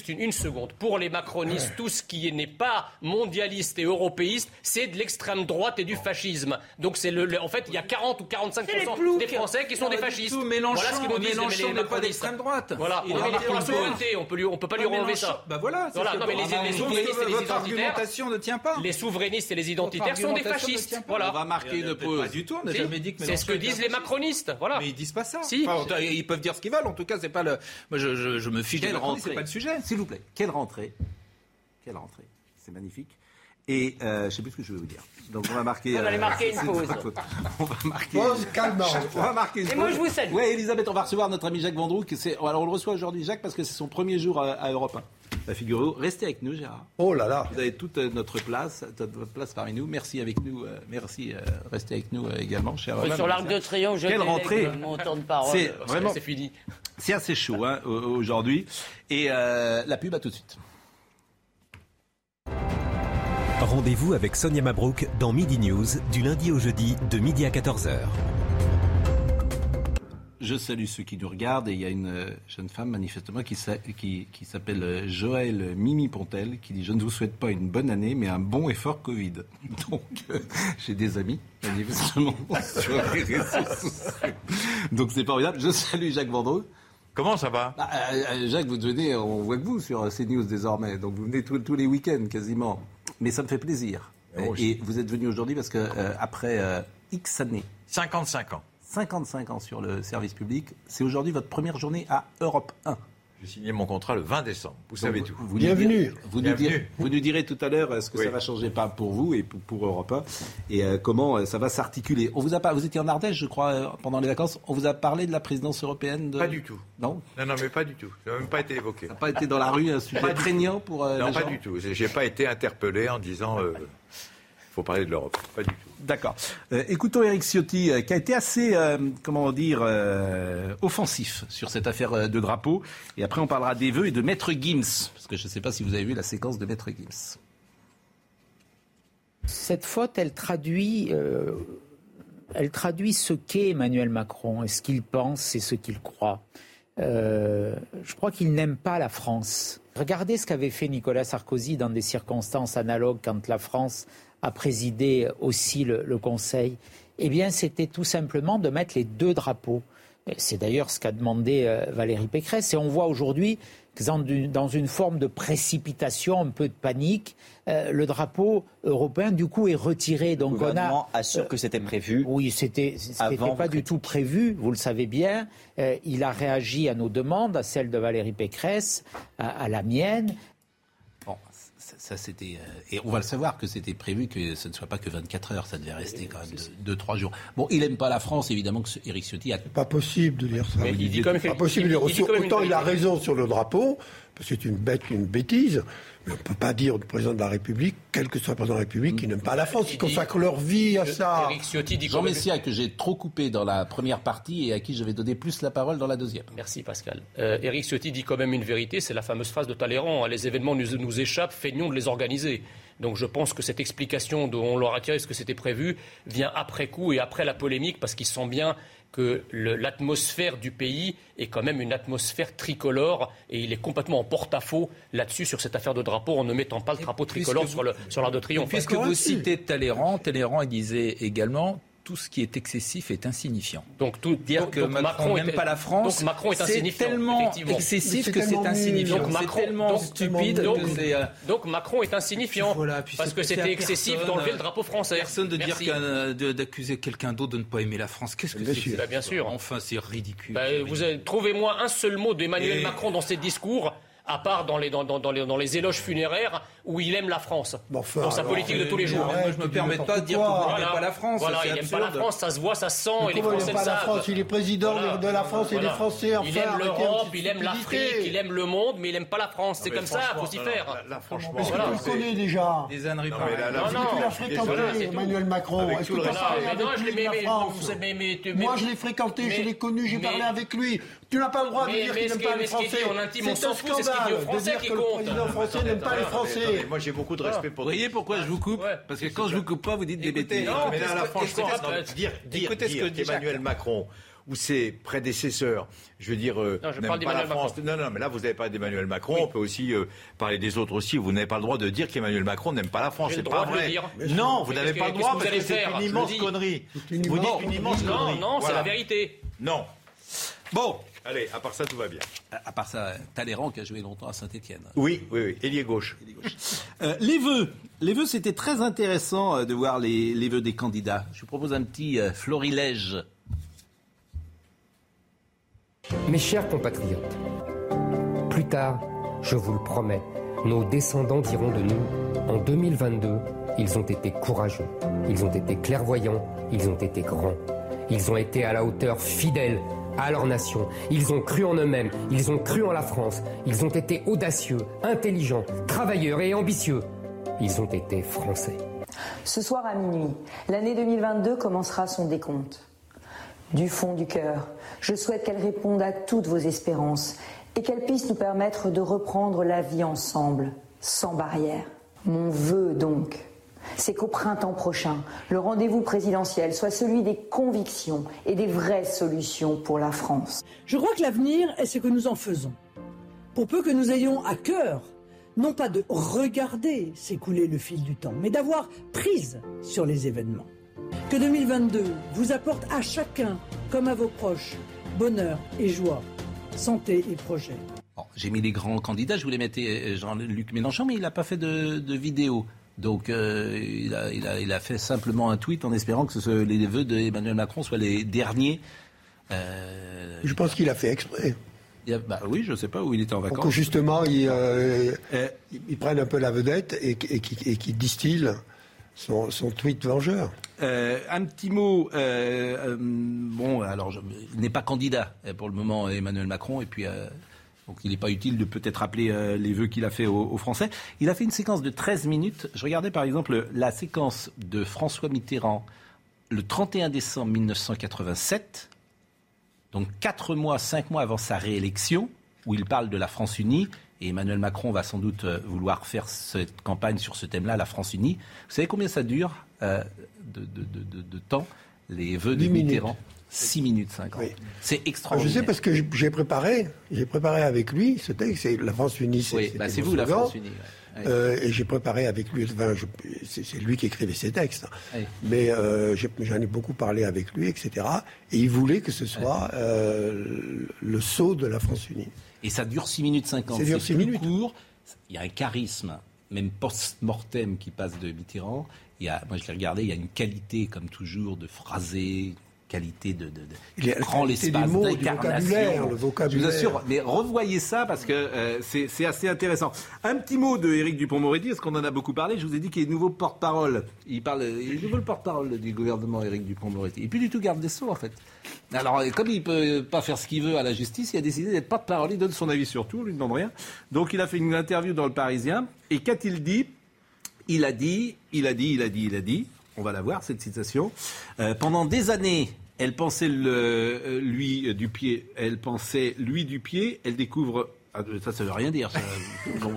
juste une, une seconde, pour les macronistes, tout ce qui n'est pas mondialiste et européiste, c'est de l'extrême droite et du fascisme. Donc c'est le, le- en fait, il y a 40 ou 45 C'est les ploucs. des Français qui sont Non, des fascistes. tout. Mélenchon- voilà ce qu'ils nous disent les- Mélenchon les n'est pas macronistes. d'extrême droite. Voilà. Il marqué pour la souveraineté, on peut lui, on peut pas lui renlever Mélenchon. ça. Bah voilà, Voilà. Non, que- mais les, les souverainistes et les votre identitaires. argumentation ne tient pas. Les souverainistes et les identitaires sont des fascistes. Voilà. On va marquer une pause. Pas du tout, on n'a jamais dit que C'est ce que disent les macronistes. Voilà. Mais ils disent pas ça. Si. Ils peuvent dire ce qu'ils veulent. En tout cas, c'est pas le. Moi, je, je, je me fiche macronistes, rentrée c'est pas le sujet. S'il vous plaît, quelle rentrée? Quelle rentrée? C'est magnifique. Et euh, je ne sais plus ce que je vais vous dire. Donc on va marquer. On allait marquer une pause. [LAUGHS] On va marquer. Pause calmement. [LAUGHS] On va marquer une Et moi, je vous salue. Oui, Elisabeth, on va recevoir notre ami Jacques Vendroux. qui Alors on le reçoit aujourd'hui, Jacques, parce que c'est son premier jour à, à Europe 1. Bah, figurez-vous, restez avec nous, Gérard. Oh là là. Vous avez toute notre place, toute votre place parmi nous. Merci avec nous. euh, merci, euh, restez avec nous euh, également, cher. Oui, sur l'Arc de Triomphe, je Quelle rentrée mon temps de parole. C'est vraiment. C'est fini. C'est assez chaud hein, au- aujourd'hui. Et euh, la pub, à tout de suite. Rendez-vous avec Sonia Mabrouk dans Midi News du lundi au jeudi de midi à 14h. Je salue ceux qui nous regardent et il y a une euh, jeune femme manifestement qui, s'a- qui, qui s'appelle euh, Joël Mimi Pontel qui dit Je ne vous souhaite pas une bonne année mais un bon et fort Covid. [LAUGHS] Donc euh, j'ai des amis manifestement [LAUGHS] sur les réseaux sociaux. Donc c'est formidable. Je salue Jacques Vendroux. Comment ça va? Bah, euh, Jacques, vous venez, on voit que vous sur CNews désormais, donc vous venez tous, tous les week-ends quasiment. Mais ça me fait plaisir. Aussi. Et vous êtes venu aujourd'hui parce que euh, après X années, 55 ans. 55 ans sur le service public, c'est aujourd'hui votre première journée à Europe 1. J'ai signé mon contrat le 20 décembre. Vous savez tout. Vous nous Bienvenue. direz- Vous nous, Bienvenue. direz, vous nous direz tout à l'heure ce que Oui. ça va changer pas pour vous et pour, pour Europe 1 et euh, comment euh, ça va s'articuler? On vous a pas, vous étiez en Ardèche, je crois, euh, pendant les vacances. On vous a parlé de la présidence européenne de... Pas du tout. Non, Non, non, mais pas du tout. Ça n'a même pas été évoqué. ça n'a pas été dans la rue un sujet prégnant pour euh, Non, les pas du tout. J'ai pas été interpellé en disant euh, faut parler de l'Europe. Pas du tout. D'accord. Euh, écoutons Eric Ciotti, euh, qui a été assez, euh, comment dire, euh, offensif sur cette affaire de drapeau. Et après, on parlera des vœux et de Maître Gims. Parce que je ne sais pas si vous avez vu la séquence de Maître Gims. Cette faute, elle traduit, euh, elle traduit ce qu'est Emmanuel Macron et ce qu'il pense et ce qu'il croit. Euh, je crois qu'il n'aime pas la France. Regardez ce qu'avait fait Nicolas Sarkozy dans des circonstances analogues quand la France a présidé aussi le, le Conseil. Eh bien, c'était tout simplement de mettre les deux drapeaux. C'est d'ailleurs ce qu'a demandé euh, Valérie Pécresse. Et on voit aujourd'hui que dans une, forme de précipitation, un peu de panique, euh, le drapeau européen, du coup, est retiré. Donc Le on a, gouvernement assure que c'était prévu. oui, c'était Avant pas du tout prévu, vous le savez bien. Euh, il a réagi à nos demandes, à celles de Valérie Pécresse, à, à la mienne. Ça, ça, c'était. euh, et on va le savoir que c'était prévu que ce ne soit pas que 24 heures, ça devait rester quand même 2-3 jours. Bon, il n'aime pas la France, évidemment, que ce- Eric Ciotti a. Pas possible de dire ça. Mais il dit quand même pas qu'il- possible de il- dire il dit quand même une Autant il a raison sur le drapeau, parce que c'est une bête, une bêtise. Mais on ne peut pas dire au président de la République, quel que soit le président de la République, qui n'aime pas la France. Dit- consacrent leur vie à ça. Eric Ciotti dit Jean Messia, que j'ai trop coupé dans la première partie et à qui je vais donner plus la parole dans la deuxième. Merci Pascal. Euh, Éric Ciotti dit quand même une vérité, c'est la fameuse phrase de Talleyrand, hein, les événements nous, nous échappent, feignons de les organiser. Donc je pense que cette explication dont on leur a tiré ce que c'était prévu vient après coup et après la polémique parce qu'il sent bien que l'atmosphère du pays est quand même une atmosphère tricolore et il est complètement en porte-à-faux là-dessus sur cette affaire de drapeau en ne mettant pas le drapeau tricolore sur le- sur l'Arc de Triomphe. Puisque vous citez Talleyrand, Talleyrand disait également tout ce qui est excessif est insignifiant. Donc tout dire donc, que donc Macron n'aime pas la France, donc Macron est c'est insignifiant, tellement effectivement. excessif que c'est tellement insignifiant. Donc C'est Macron- tellement donc- stupide donc- que c'est. euh, Donc Macron est insignifiant puis parce c'est- que c'est c'était excessif d'enlever euh, le drapeau français. Personne de Merci. dire euh, de- d'accuser quelqu'un d'autre de ne pas aimer la France. Qu'est-ce que c'est sûr. que ça Bah, bien sûr. Enfin, c'est ridicule. Bah, vous avez- Trouvez-moi un seul mot d'Emmanuel Et- Macron dans ses discours, à part dans les, dans, dans- dans les, dans les éloges funéraires, où il aime la France. dans sa alors, politique de tous les jours. arrête, Moi, je me permets pas de dire vous Voilà. n'aimez pas la France. Voilà, il n'aime pas la. France, ça se voit, ça se sent, Mais et les comment il n'aime pas la. France Il est président Voilà. de la France et des Français. il enfin, aime arrêtez un l'Europe, il aime l'Afrique, il aime le monde, mais il n'aime pas la France. C'est comme ça, franchement, faut s'y faire. là, franchement, Est-ce que tu le connais déjà Des âneries mais là, Non, vous- non, fréquenté. Emmanuel Macron. Est-ce que tu as parlé avec lui de la France Moi, je l'ai fréquenté, je l'ai connu, j'ai parlé avec lui. Tu n'as pas le droit de Mais- dire qu'il n'aime pas les Français. C'est s'en un c'est scandale de Français dire qui que le président français n'aime pas les Français. Attendez, Moi, j'ai beaucoup de respect pour Vous voyez pourquoi je vous coupe Parce que quand je vous coupe pas, vous dites des bêtises. non, mais là, là, franchement, écoutez non, ce que- dire, qu'Emmanuel Jacques. Macron ou ses prédécesseurs, je veux dire, euh, Non, je parle pas la France. Non, non, mais là, vous avez parlé d'Emmanuel Macron. On peut aussi euh, parler des autres aussi. Vous n'avez pas le droit de dire qu'Emmanuel Macron n'aime pas la France. C'est pas vrai. Non, vous n'avez pas le droit parce que c'est une immense connerie. une Vous dites une immense Non, connerie. non, c'est Voilà. la vérité. Non. Bon, Allez, à part ça, tout va bien. à part ça, Talleyrand qui a joué longtemps à Saint-Etienne. Oui, oui, oui. Ailier gauche. Euh, les vœux. Les vœux, c'était très intéressant euh, de voir les, les vœux des candidats. Je vous propose un petit euh, florilège. Mes chers compatriotes, plus tard, je vous le promets, nos descendants diront de nous, en 2022, ils ont été courageux, ils ont été clairvoyants, ils ont été grands, ils ont été à la hauteur fidèles à leur nation, ils ont cru en eux-mêmes, ils ont cru en la France, ils ont été audacieux, intelligents, travailleurs et ambitieux, ils ont été français. Ce soir à minuit, l'année 2022 commencera son décompte. Du fond du cœur, je souhaite qu'elle réponde à toutes vos espérances et qu'elle puisse nous permettre de reprendre la vie ensemble, sans barrière. Mon vœu donc, c'est qu'au printemps prochain, le rendez-vous présidentiel soit celui des convictions et des vraies solutions pour la France. Je crois que l'avenir est ce que nous en faisons. Pour peu que nous ayons à cœur, non pas de regarder s'écouler le fil du temps, mais d'avoir prise sur les événements. Que 2022 vous apporte à chacun, comme à vos proches, bonheur et joie, santé et projets. Bon, J'ai mis les grands candidats, je voulais mettre euh, Jean-Luc Mélenchon, mais il n'a pas fait de, de vidéo. Donc euh, il, a, il, a, il, a, fait simplement un tweet en espérant que ce, les vœux d'Emmanuel Macron soient les derniers. Euh, je pense qu'il a fait exprès. A, bah oui, je ne sais pas où il était en vacances. Pour que justement, il, euh, il prenne un peu la vedette et, et qu'il qu distille son, son, tweet vengeur. Euh, un petit mot. Euh, bon, alors, je, il n'est pas candidat pour le moment, Emmanuel Macron, et puis. Donc il n'est pas utile de peut-être rappeler les vœux qu'il a fait aux, aux, Français. Il a fait une séquence de 13 minutes. Je regardais par exemple la séquence de François Mitterrand le 31 décembre 1987, donc 4 mois, 5 mois avant sa réélection, où il parle de la France unie. Et Emmanuel Macron va sans doute vouloir faire cette campagne sur ce thème-là, la France unie. Vous savez combien ça dure euh, de, de, de, de, temps, les vœux de Mitterrand? 6 minutes 50. Oui. C'est extraordinaire. Je sais parce que j'ai préparé, j'ai préparé avec lui ce texte, c'est la France unie. C'est oui, bah c'est vous slogan. la France unie. Ouais. Euh, et j'ai préparé avec lui, enfin, c'est lui qui écrivait ces textes, mais euh, j'en ai beaucoup parlé avec lui, etc. Et il voulait que ce soit euh, le saut de la France unie. Et ça dure 6 minutes 50. Ça dure 6 minutes. Court. Il y a un charisme, même post-mortem, qui passe de Mitterrand. Il y a, moi, je l'ai regardé, il y a une qualité, comme toujours, de phrasé, qualité de, de, prend l'espace d'incarnation. Le vocabulaire. Je vous assure, mais revoyez ça parce que euh, c'est assez intéressant. Un petit mot de Éric Dupond-Moretti, parce qu'on en a beaucoup parlé. Je vous ai dit qu'il est nouveau porte-parole. Il parle, il est nouveau porte-parole du gouvernement, Éric Dupond-Moretti. Et puis du tout garde des sceaux, en fait. Alors, comme il peut pas faire ce qu'il veut à la justice, il a décidé d'être porte-parole. Il donne son avis sur tout, on lui demande rien. Donc, il a fait une interview dans Le Parisien. Et qu'a-t-il dit? Il a dit, il a dit, il a dit, il a dit. On va la voir, cette citation. Euh, pendant des années, elle pensait le, euh, lui du pied, elle pensait lui du pied, elle découvre Ah, ça, ça veut rien dire. ça. [LAUGHS] Bon,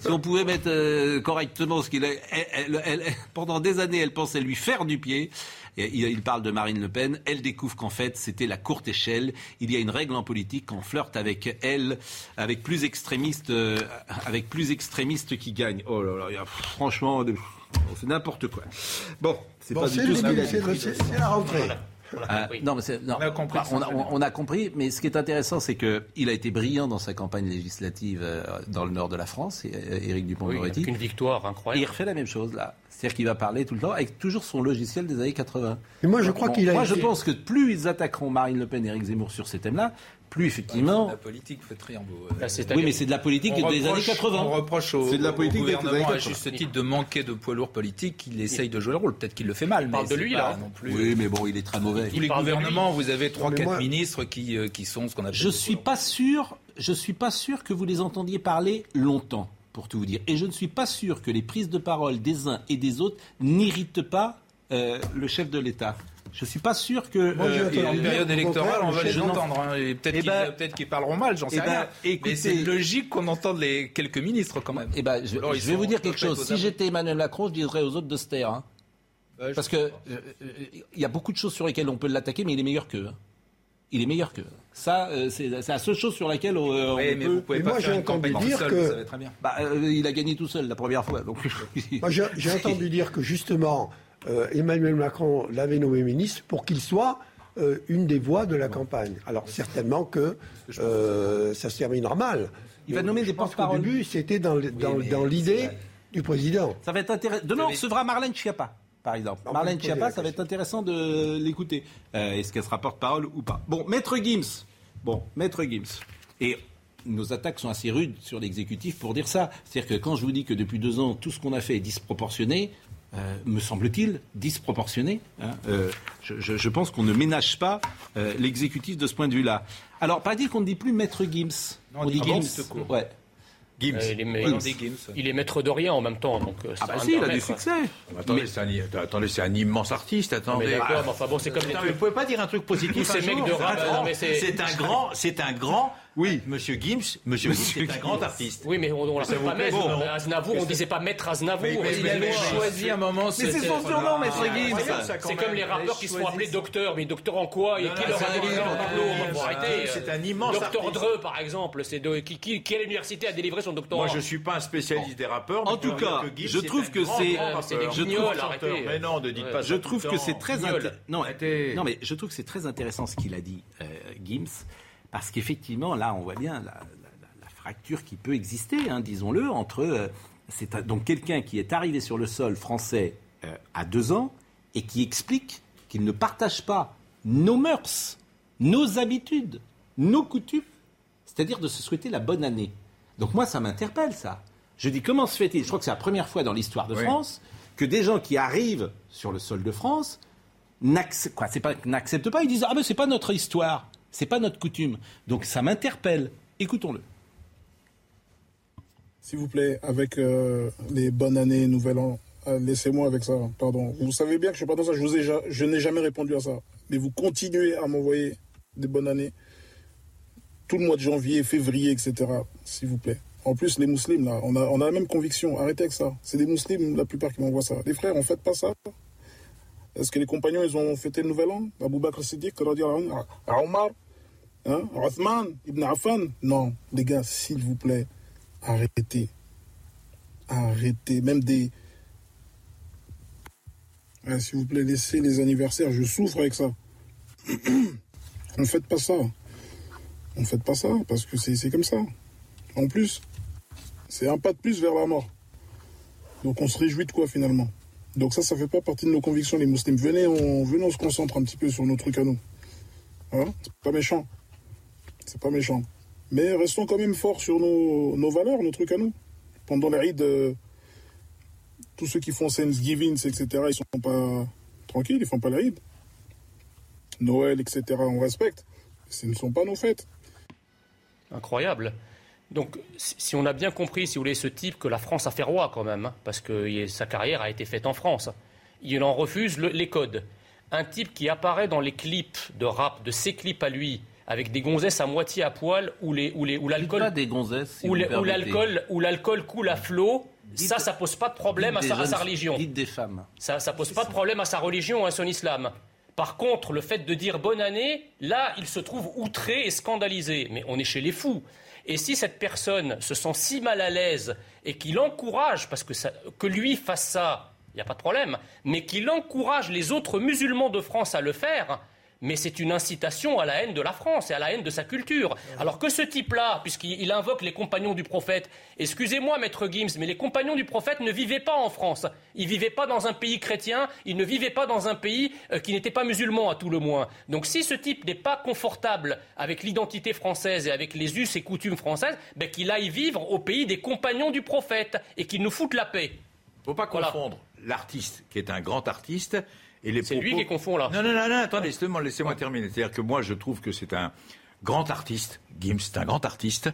si on pouvait mettre euh, correctement ce qu'il a, elle- elle- elle- pendant des années, elle pensait lui faire du pied. Et il, il parle de Marine Le Pen. Elle découvre qu'en fait, c'était la courte échelle. Il y a une règle en politique qu'on flirte avec elle, avec plus extrémistes, euh, avec plus extrémistes qui gagnent. Oh là là, il y a, franchement, de- c'est n'importe quoi. Bon, c'est Bon, pas du tout le ce début, qu'il a c'est dit. le- c'est- c'est la rentrée. Non, mais c'est- non. On a compris. Bah, on, a, on- on a compris, mais ce qui est intéressant, c'est qu'il a été brillant dans sa campagne législative euh, dans le nord de la France, et, euh, Éric Oui, Dupond-Moretti. avec une victoire Et il incroyable. refait la même chose là. C'est-à-dire qu'il va parler tout le temps avec toujours son logiciel des années 80. Et moi, je crois qu'il a Moi, été- je pense que plus ils attaqueront Marine Le Pen et Éric Zemmour sur ces thèmes-là, plus effectivement. La politique fait Oui, mais c'est de la politique des années reproche- 80. On reproche au, C'est de la au politique des gouvernement à 80. juste titre de manquer de poids lourd politique qu'il essaye de jouer le rôle. Peut-être qu'il le fait mal, mais parle de c'est lui, là. non plus. Oui, mais bon, il est très mauvais. Tous les gouvernements, vous avez trois, quatre moi- ministres qui, euh, qui sont ce qu'on appelle. Je des suis pas sûr, je suis pas sûr que vous les entendiez parler longtemps, pour tout vous dire. Et je ne suis pas sûr que les prises de parole des uns et des autres n'irritent pas euh, le chef de l'État. Je suis pas sûr que. Moi, euh, Et en période électorale, on va le les entendre. hein, et peut-être Eh qu'ils ben- peut-être qu'ils parleront mal, j'en sais eh ben, rien. écoutez- mais c'est logique qu'on entende les quelques ministres quand même. Eh ben, je, Alors, ils je vais vous dire quelque chose. Si j'étais Emmanuel Macron, je dirais aux autres de se taire. hein. Ouais, Parce que euh, euh, il y a beaucoup de choses sur lesquelles on peut l'attaquer, mais il est meilleur qu'eux. hein. Il est meilleur qu'eux. Ça, euh, c'est la seule chose sur laquelle on, euh, Oui, on mais peut. vous pouvez Mais pas moi, faire j'ai une entendu campagne dire tout seul, que- vous savez très bien. Bah, euh, il a gagné tout seul la première fois. Donc, Moi, j'ai [LAUGHS] entendu dire que justement, euh, Emmanuel Macron l'avait nommé ministre pour qu'il soit euh, une des voix de la campagne. Alors certainement que euh, ça se terminera mal. Il va nommer je des pense qu'au porte-parole. début, c'était dans, l'idée du président. Ça va être intéressant. Demain, on recevra Marlène Schiappa, par exemple. Marlène Schiappa, ça va être intéressant de l'écouter. Euh, Est-ce qu'elle sera porte-parole ou pas? Bon, Maître Gims. Bon, Maître Gims. Et nos attaques sont assez rudes sur l'exécutif pour dire ça. C'est-à-dire que quand je vous dis que depuis deux ans, tout ce qu'on a fait est disproportionné, euh, me semble-t-il, disproportionné. hein, euh, je, je- je pense qu'on ne ménage pas euh, l'exécutif de ce point de vue-là. Alors, pas dire qu'on ne dit plus Maître Gims. Non, on dit Gims. Ouais. Gims. Euh, il, est, dit Gims. il est maître de rien en même temps. Donc, euh, Ah bah si, il a du succès. Attendez, c'est un, attendez, c'est un immense artiste. Mais Attendez. d'accord, mais enfin bon, c'est comme les Attends, mais trucs. vous pouvez pas dire un truc positif. Un mais c'est- c'est un grand, c'est un grand. Oui. Monsieur Gims, Monsieur Gims, c'est un grand artiste. Oui, mais on, on l'appelle pas maître. bon. mais Aznavour, on disait pas maître Aznavour. Mais- mais Il avait choisi un moment. Mais c'est son surnom, Maître C'est Gims. C'est comme les rappeurs qui se font appeler docteur, mais docteur en quoi Et qui leur a donné un leur. C'est un immense Docteur. Dreux, par exemple, c'est de qui, quelle université a délivré son doctorat? Moi, je suis pas un spécialiste des rappeurs. En mais tout cas, Gims, je trouve un que c'est- Euh. Mais non, ne dites pas ça. Je trouve que c'est très non, mais je trouve que c'est très intéressant ce qu'il a dit, euh, Gims, parce qu'effectivement, là, on voit bien la, la- la- la fracture qui peut exister, hein, disons-le, entre euh, c'est donc quelqu'un qui est arrivé sur le sol français euh, à deux ans et qui explique qu'il ne partage pas nos mœurs, nos habitudes, nos coutumes, c'est-à-dire de se souhaiter la bonne année. Donc moi, ça m'interpelle, ça. Je dis, comment se fait-il? Je crois que c'est la première fois dans l'histoire de Oui. France que des gens qui arrivent sur le sol de France n'acceptent pas, ils disent, ah ben c'est pas notre histoire, c'est pas notre coutume. Donc ça m'interpelle. Écoutons-le. S'il vous plaît, avec euh, les bonnes années, nouvel an, euh, laissez-moi avec ça, pardon. Vous savez bien que je suis pas dans ça, je, vous ai n'ai jamais répondu à ça. Mais vous continuez à m'envoyer des bonnes années. Tout le mois de janvier, février, etc. S'il vous plaît. En plus, les musulmans, là, on a, la même conviction. Arrêtez avec ça. C'est des musulmans, la plupart, qui m'envoient ça. Les frères, on ne fait pas ça. Est-ce que les compagnons, ils ont fêté le nouvel an? Abu Bakr Siddiq, à Omar hein? Othman, Ibn Affan? Non, les gars, s'il vous plaît, arrêtez. Arrêtez. Même des. S'il vous plaît, laissez les anniversaires. Je souffre avec ça. [CLEARS THROAT] ne faites pas ça. Ne faites pas ça, parce que c'est c'est comme ça. En plus, c'est un pas de plus vers la mort. Donc on se réjouit de quoi finalement? Donc ça, ça fait pas partie de nos convictions, les musulmans. Venez, on, venez, on se concentre un petit peu sur nos trucs à nous. Hein? C'est pas méchant. C'est pas méchant. Mais restons quand même forts sur nos, valeurs, nos trucs à nous. Pendant les rides, euh, tous ceux qui font Thanksgiving, etc., ils sont pas tranquilles, ils font pas les rides. Noël, etc., on respecte. Ce ne sont pas nos fêtes. Incroyable. Donc, si on a bien compris, si vous voulez, ce type que la France a fait roi quand même, hein, parce que sa carrière a été faite en France, il en refuse le- les codes. Un type qui apparaît dans les clips de rap, de ses clips à lui, avec des gonzesses à moitié à poil où les où les où l'alcool pas des gonzesses si où l'alcool où l'alcool coule à flot. Ça, ça pose pas de problème à sa, à religion. Dites des femmes. Ça, ça pose pas de problème à sa religion ou à son islam. Par contre, le fait de dire bonne année, là, il se trouve outré et scandalisé. Mais on est chez les fous. Et si cette personne se sent si mal à l'aise et qu'il encourage, parce que, ça- que lui fasse ça, il n'y a pas de problème, mais qu'il encourage les autres musulmans de France à le faire, mais c'est une incitation à la haine de la France et à la haine de sa culture. Alors que ce type-là, puisqu'il il invoque les compagnons du prophète, excusez-moi, maître Gims, mais les compagnons du prophète ne vivaient pas en France. Ils vivaient pas dans un pays chrétien, ils ne vivaient pas dans un pays euh, qui n'était pas musulman à tout le moins. Donc si ce type n'est pas confortable avec l'identité française et avec les us et coutumes françaises, ben, qu'il aille vivre au pays des compagnons du prophète et qu'il nous foute la paix. faut pas confondre l'artiste, qui est un grand artiste, et les C'est lui qui confond là. Non, non, non, non, attendez, laissez-moi laissez-moi terminer. C'est-à-dire que moi, je trouve que c'est un grand artiste. Gims, c'est un grand artiste.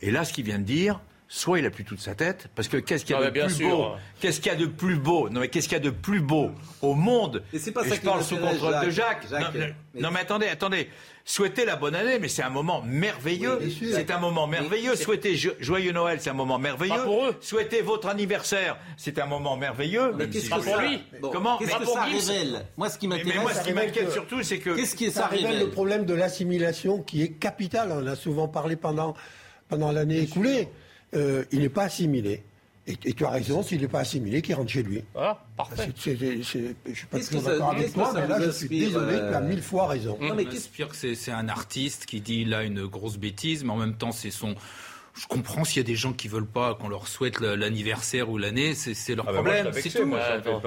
Et là, ce qu'il vient de dire, soit il a plus toute sa tête, parce que qu'est-ce qu'il y a Ah, de mais bien plus sûr. beau Qu'est-ce qu'il y a de plus beau Non, mais qu'est-ce qu'il y a de plus beau au monde Et c'est pas ça je qui parle sous contrôle de Jacques. Non, mais, mais- non, mais attendez, attendez. Souhaitez la bonne année, mais c'est un moment merveilleux. Oui, c'est un moment merveilleux. Souhaitez jo- joyeux Noël, c'est un moment merveilleux. Pas pour eux. Souhaitez votre anniversaire, c'est un moment merveilleux. même qu'est-ce si que je- ça- Bon. Comment Qu'est-ce Pas que pour ça révèle Moi, ce qui mais, mais m'intéresse, moi, ce qui m'inquiète surtout, c'est que qu'est-ce qui Ça révèle le problème de l'assimilation qui est capital. On en a souvent parlé pendant, pendant l'année écoulée. Euh, il n'est pas assimilé. Et, et tu as raison, s'il n'est pas assimilé, qu'il rentre chez lui. Voilà, parfait. C'est- c'est- c'est- je ne suis pas toujours d'accord avec toi, mais là, je suis désolé, euh, tu as mille fois raison. Non, mais qu'est-ce- que c'est c'est un artiste qui dit là une grosse bêtise, mais en même temps c'est son. Je comprends s'il y a des gens qui veulent pas qu'on leur souhaite l'anniversaire ou l'année, c'est leur Ah bah problème, c'est tout. moi,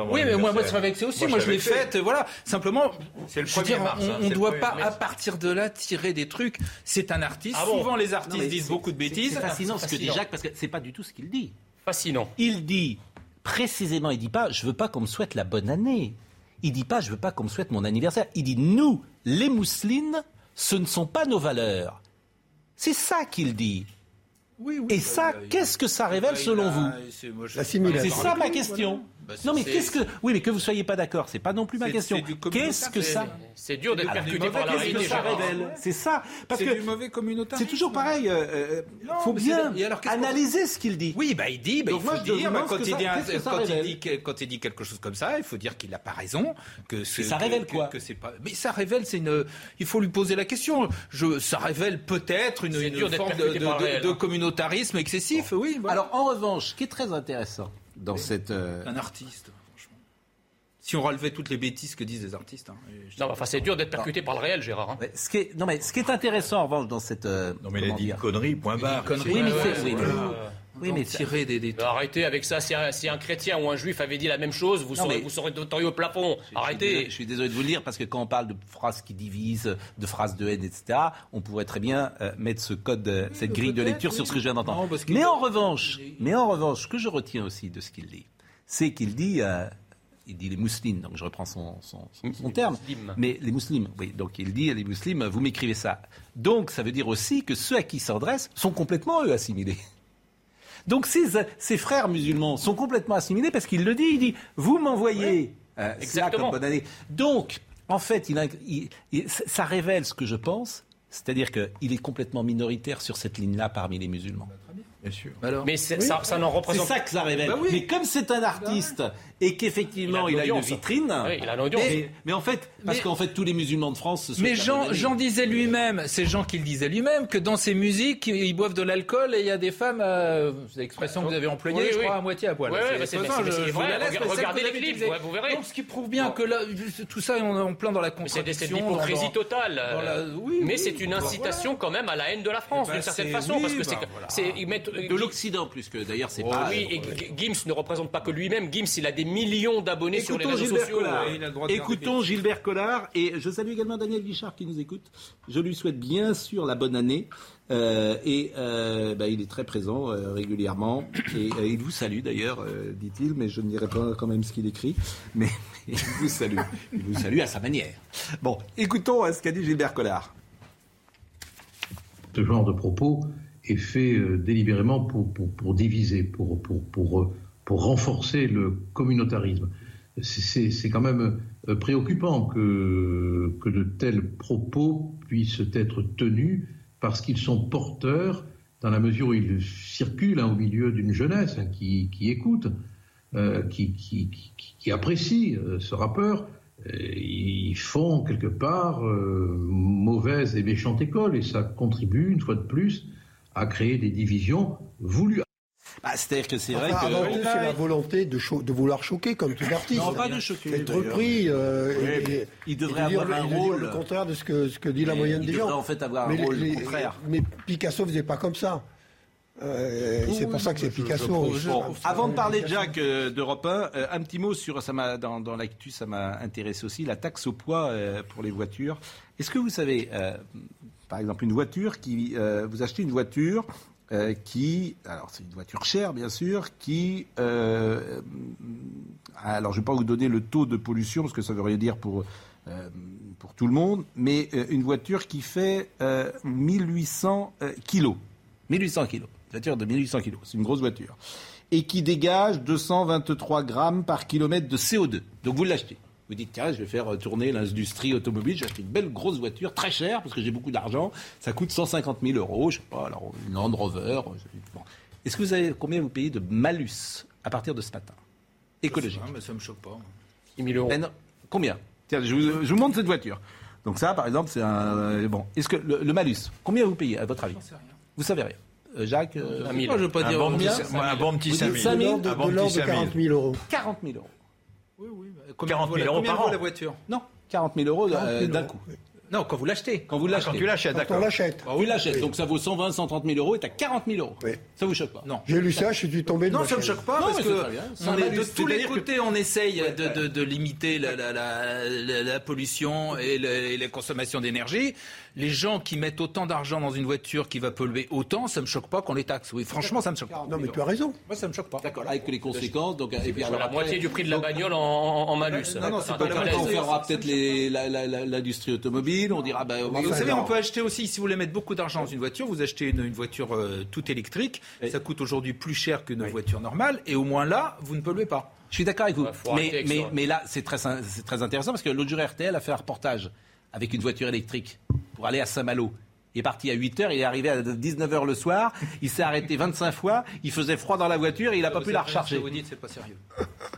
oui, mais moi, moi, anniversaire. ça m'a vexé aussi. Moi, Moi, je l'ai faite, voilà. Simplement, C'est le je veux 1er dire, mars, on- hein, ne le doit 1er pas, mars. à partir de là, tirer des trucs. C'est un artiste. Ah bon Souvent, les artistes disent beaucoup de bêtises. C'est fascinant ce que dit. Jacques parce que c'est pas du tout ce qu'il dit. Fascinant. Il dit précisément, il dit pas, je veux pas qu'on me souhaite la bonne année. Il dit pas, je veux pas qu'on me souhaite mon anniversaire. Il dit, nous, les mousselines, ce ne sont pas nos valeurs. C'est ça qu'il dit. Oui, oui, Et bah, ça, qu'est-ce que ça révèle a- selon vous c'est- moi, je- L'assimilation. C'est ça ma question. Bah, Non mais qu'est-ce que oui mais que vous soyez pas d'accord, c'est pas non plus ma question. Qu'est-ce que ça C'est dur d'être percuté par la qu'est-ce que réalité. ça révèle C'est ça parce que du mauvais communautarisme. c'est toujours pareil. euh, euh, Non, faut bien alors, analyser ce qu'il dit. Oui, bah il dit, bah, Donc il faut dire, bah, quand, il dit quand il dit que- quand il dit quelque chose comme ça, il faut dire qu'il n'a pas raison, que ça révèle que- quoi que c'est pas. Mais ça révèle, c'est une. Il faut lui poser la question. Je, ça révèle peut-être une, forme de, percuté communautarisme excessif. Oui. voilà. Alors en revanche, ce qui est très intéressant dans cette euh, un artiste, franchement. Si on relevait toutes les bêtises que disent les artistes. hein, Non, enfin, c'est dur d'être percuté par le réel, Gérard. hein. mais ce qui est non mais ce qui est intéressant en revanche dans cette euh, Non, mais il a dit une connerie, point barre. connerie. Oui, mais c'est- oui, voilà. Oui, mais ça- tirer des, des Mais Arrêtez avec ça. Si un, si un chrétien ou un juif avait dit la même chose, vous Non, serez, mais- vous serez tombé au plafond. Je suis désolé- Arrêtez. Je suis désolé de vous le dire parce que quand on parle de phrases qui divisent, de phrases de haine, etc., on pourrait très bien euh, mettre ce code, euh, cette grille de lecture sur ce que je viens d'entendre. Mais en revanche, mais en revanche, ce que je retiens aussi de ce qu'il dit, c'est qu'il dit, euh, il dit les mousselines, donc je reprends son, son, son- son terme, musulmans. mais les musulmans, oui, donc il dit les musulmans, vous m'écrivez ça. Donc ça veut dire aussi que ceux à qui il s'adresse sont complètement eux assimilés. Donc ces, ces frères musulmans sont complètement assimilés parce qu'il le dit, il dit, vous m'envoyez euh, exactement. comme bonne année. Donc, en fait, il a- il- il- ça révèle ce que je pense, c'est-à-dire qu'il est complètement minoritaire sur cette ligne-là parmi les musulmans. Bien sûr. Alors, Mais c'est- ça, ça n'en C'est représente ça que ça révèle. Bah oui. Mais comme c'est un artiste et qu'effectivement Il il a a, une vitrine, Oui, il a mais, mais en fait, parce qu'en fait tous les musulmans de France se Mais Jean, disait lui-même, c'est Jean qui le disait lui-même, que dans ses musiques, ils boivent de l'alcool et il y a des femmes, euh, c'est l'expression que vous avez employée, Oui, je oui. crois, à moitié à poil. Regardez les clips, vous verrez. Donc ce qui prouve bien que là, tout ça, on est en plein dans la Mais c'est contradiction. l'hypocrisie dans- totale. mais c'est une bah, incitation quand même à la haine de la France, Eh ben, d'une certaine c'est- façon, parce que bah, c'est, de l'Occident plus que d'ailleurs c'est Oh pas. oui, et Gims ne représente pas que lui-même. Gims, il a des millions d'abonnés sur les Écoutons réseaux Gilbert sociaux. Collard. Ouais, Écoutons Gilbert Collard et je salue également Daniel Guichard qui nous écoute. Je lui souhaite bien sûr la bonne année euh, et euh, bah, il est très présent euh, régulièrement et euh, il vous salue d'ailleurs, euh, dit-il, mais je ne dirai pas quand même ce qu'il écrit, mais, mais [LAUGHS] il vous salue, il vous salue à sa manière. Bon, écoutons euh, ce qu'a dit Gilbert Collard. Ce genre de propos est fait euh, délibérément pour, pour, pour diviser, pour, pour, pour, euh, pour renforcer le communautarisme. c'est quand même euh, préoccupant que, de tels propos puissent être tenus parce qu'ils sont porteurs, dans la mesure où ils circulent hein, au milieu d'une jeunesse hein, qui, écoute, euh, qui, apprécie euh, ce rappeur, ils font quelque part mauvaise et méchante école et ça contribue une fois de plus à créer des divisions voulues. Bah, C'est-à-dire que c'est vrai que. Avant tout, c'est la volonté de, de, vouloir choquer, comme tout artiste. Non, pas de choquer. Être repris. Euh, oui, et, il devrait avoir dire, un rôle. le contraire de ce que, ce que dit la moyenne des gens. Il devrait en fait avoir un rôle contraire. Mais Picasso faisait pas comme ça. Euh, c'est pour ça que c'est Picasso. Je, je, bon, avant de parler de Jacques euh, d'Europe 1, euh, un petit mot sur ça m'a dans, dans l'actu, ça m'a intéressé aussi la taxe au poids euh, pour les voitures. Est-ce que vous savez, euh, par exemple, une voiture qui vous achetez une voiture euh, qui, alors c'est une voiture chère bien sûr, qui, euh, alors je ne vais pas vous donner le taux de pollution parce que ça veut rien dire pour euh, pour tout le monde, mais une voiture qui fait 1800 kilos, 1800 kilos, une voiture de 1800 kilos, c'est une grosse voiture, et qui dégage 223 grammes par kilomètre de CO2. Donc vous l'achetez. Vous dites, tiens, je vais faire tourner l'industrie automobile, j'ai acheté une belle grosse voiture, très chère, parce que j'ai beaucoup d'argent, ça coûte 150 000 euros, je sais pas, alors une Land Rover. Bon. Est-ce que vous savez combien vous payez de malus à partir de ce matin? Écologique. Ça, mais ça me choque pas. 6 000 euros. non, combien? Tiens, je vous, je vous, montre cette voiture. Donc ça, par exemple, c'est un... Bon, est-ce que le, le, malus, combien vous payez, à votre avis? Sais rien. Vous savez rien euh, Jacques euh, un moi, je veux pas un dire bon combien. Petit, un bon petit 5 000. De l'ordre de 40 000 euros. 40 000 euros. Oui, oui. Combien 40 000 euros par an la voiture? Non, 40 000 euros euh, d'un coup. Non, quand vous l'achetez. Quand vous l'achetez. Quand tu l'achètes, d'accord. on l'achète. Bah, oui, l'achète. Oui. Donc ça vaut 120, 130 000 euros et t'as 40 000 euros. Oui. Ça vous choque pas Non. J'ai lu ça, je suis tombé de Non, ma ça me choque pas Non, parce que on est de tous les que- côtés, on essaye Ouais, de, ouais. de- de limiter la, la- la- la- la pollution et, le- et la consommation d'énergie. Les gens qui mettent autant d'argent dans une voiture qui va polluer autant, ça me choque pas qu'on les taxe. Oui, franchement, ça me choque pas. Non, mais tu as raison. Moi, ça me choque pas. D'accord, avec les conséquences. Donc, et puis, la moitié du prix de la bagnole en, malus. Non, non, c'est Ah, pas la On fera peut-être l'industrie automobile. On dira, bah, oui, vous savez, on peut acheter aussi, si vous voulez mettre beaucoup d'argent dans une voiture, vous achetez une, une voiture euh, toute électrique. Ça coûte aujourd'hui plus cher qu'une voiture normale. Et au moins là, vous ne polluez pas. Je suis d'accord avec vous. Mais, avec mais, ça. mais là, c'est très, c'est très intéressant parce que l'autre jour, RTL a fait un reportage avec une voiture électrique pour aller à Saint-Malo. Il est parti à 8h, il est arrivé à 19h le soir, il s'est arrêté 25 fois, il faisait froid dans la voiture et il n'a pas pu la recharger. Vous dites, c'est pas sérieux.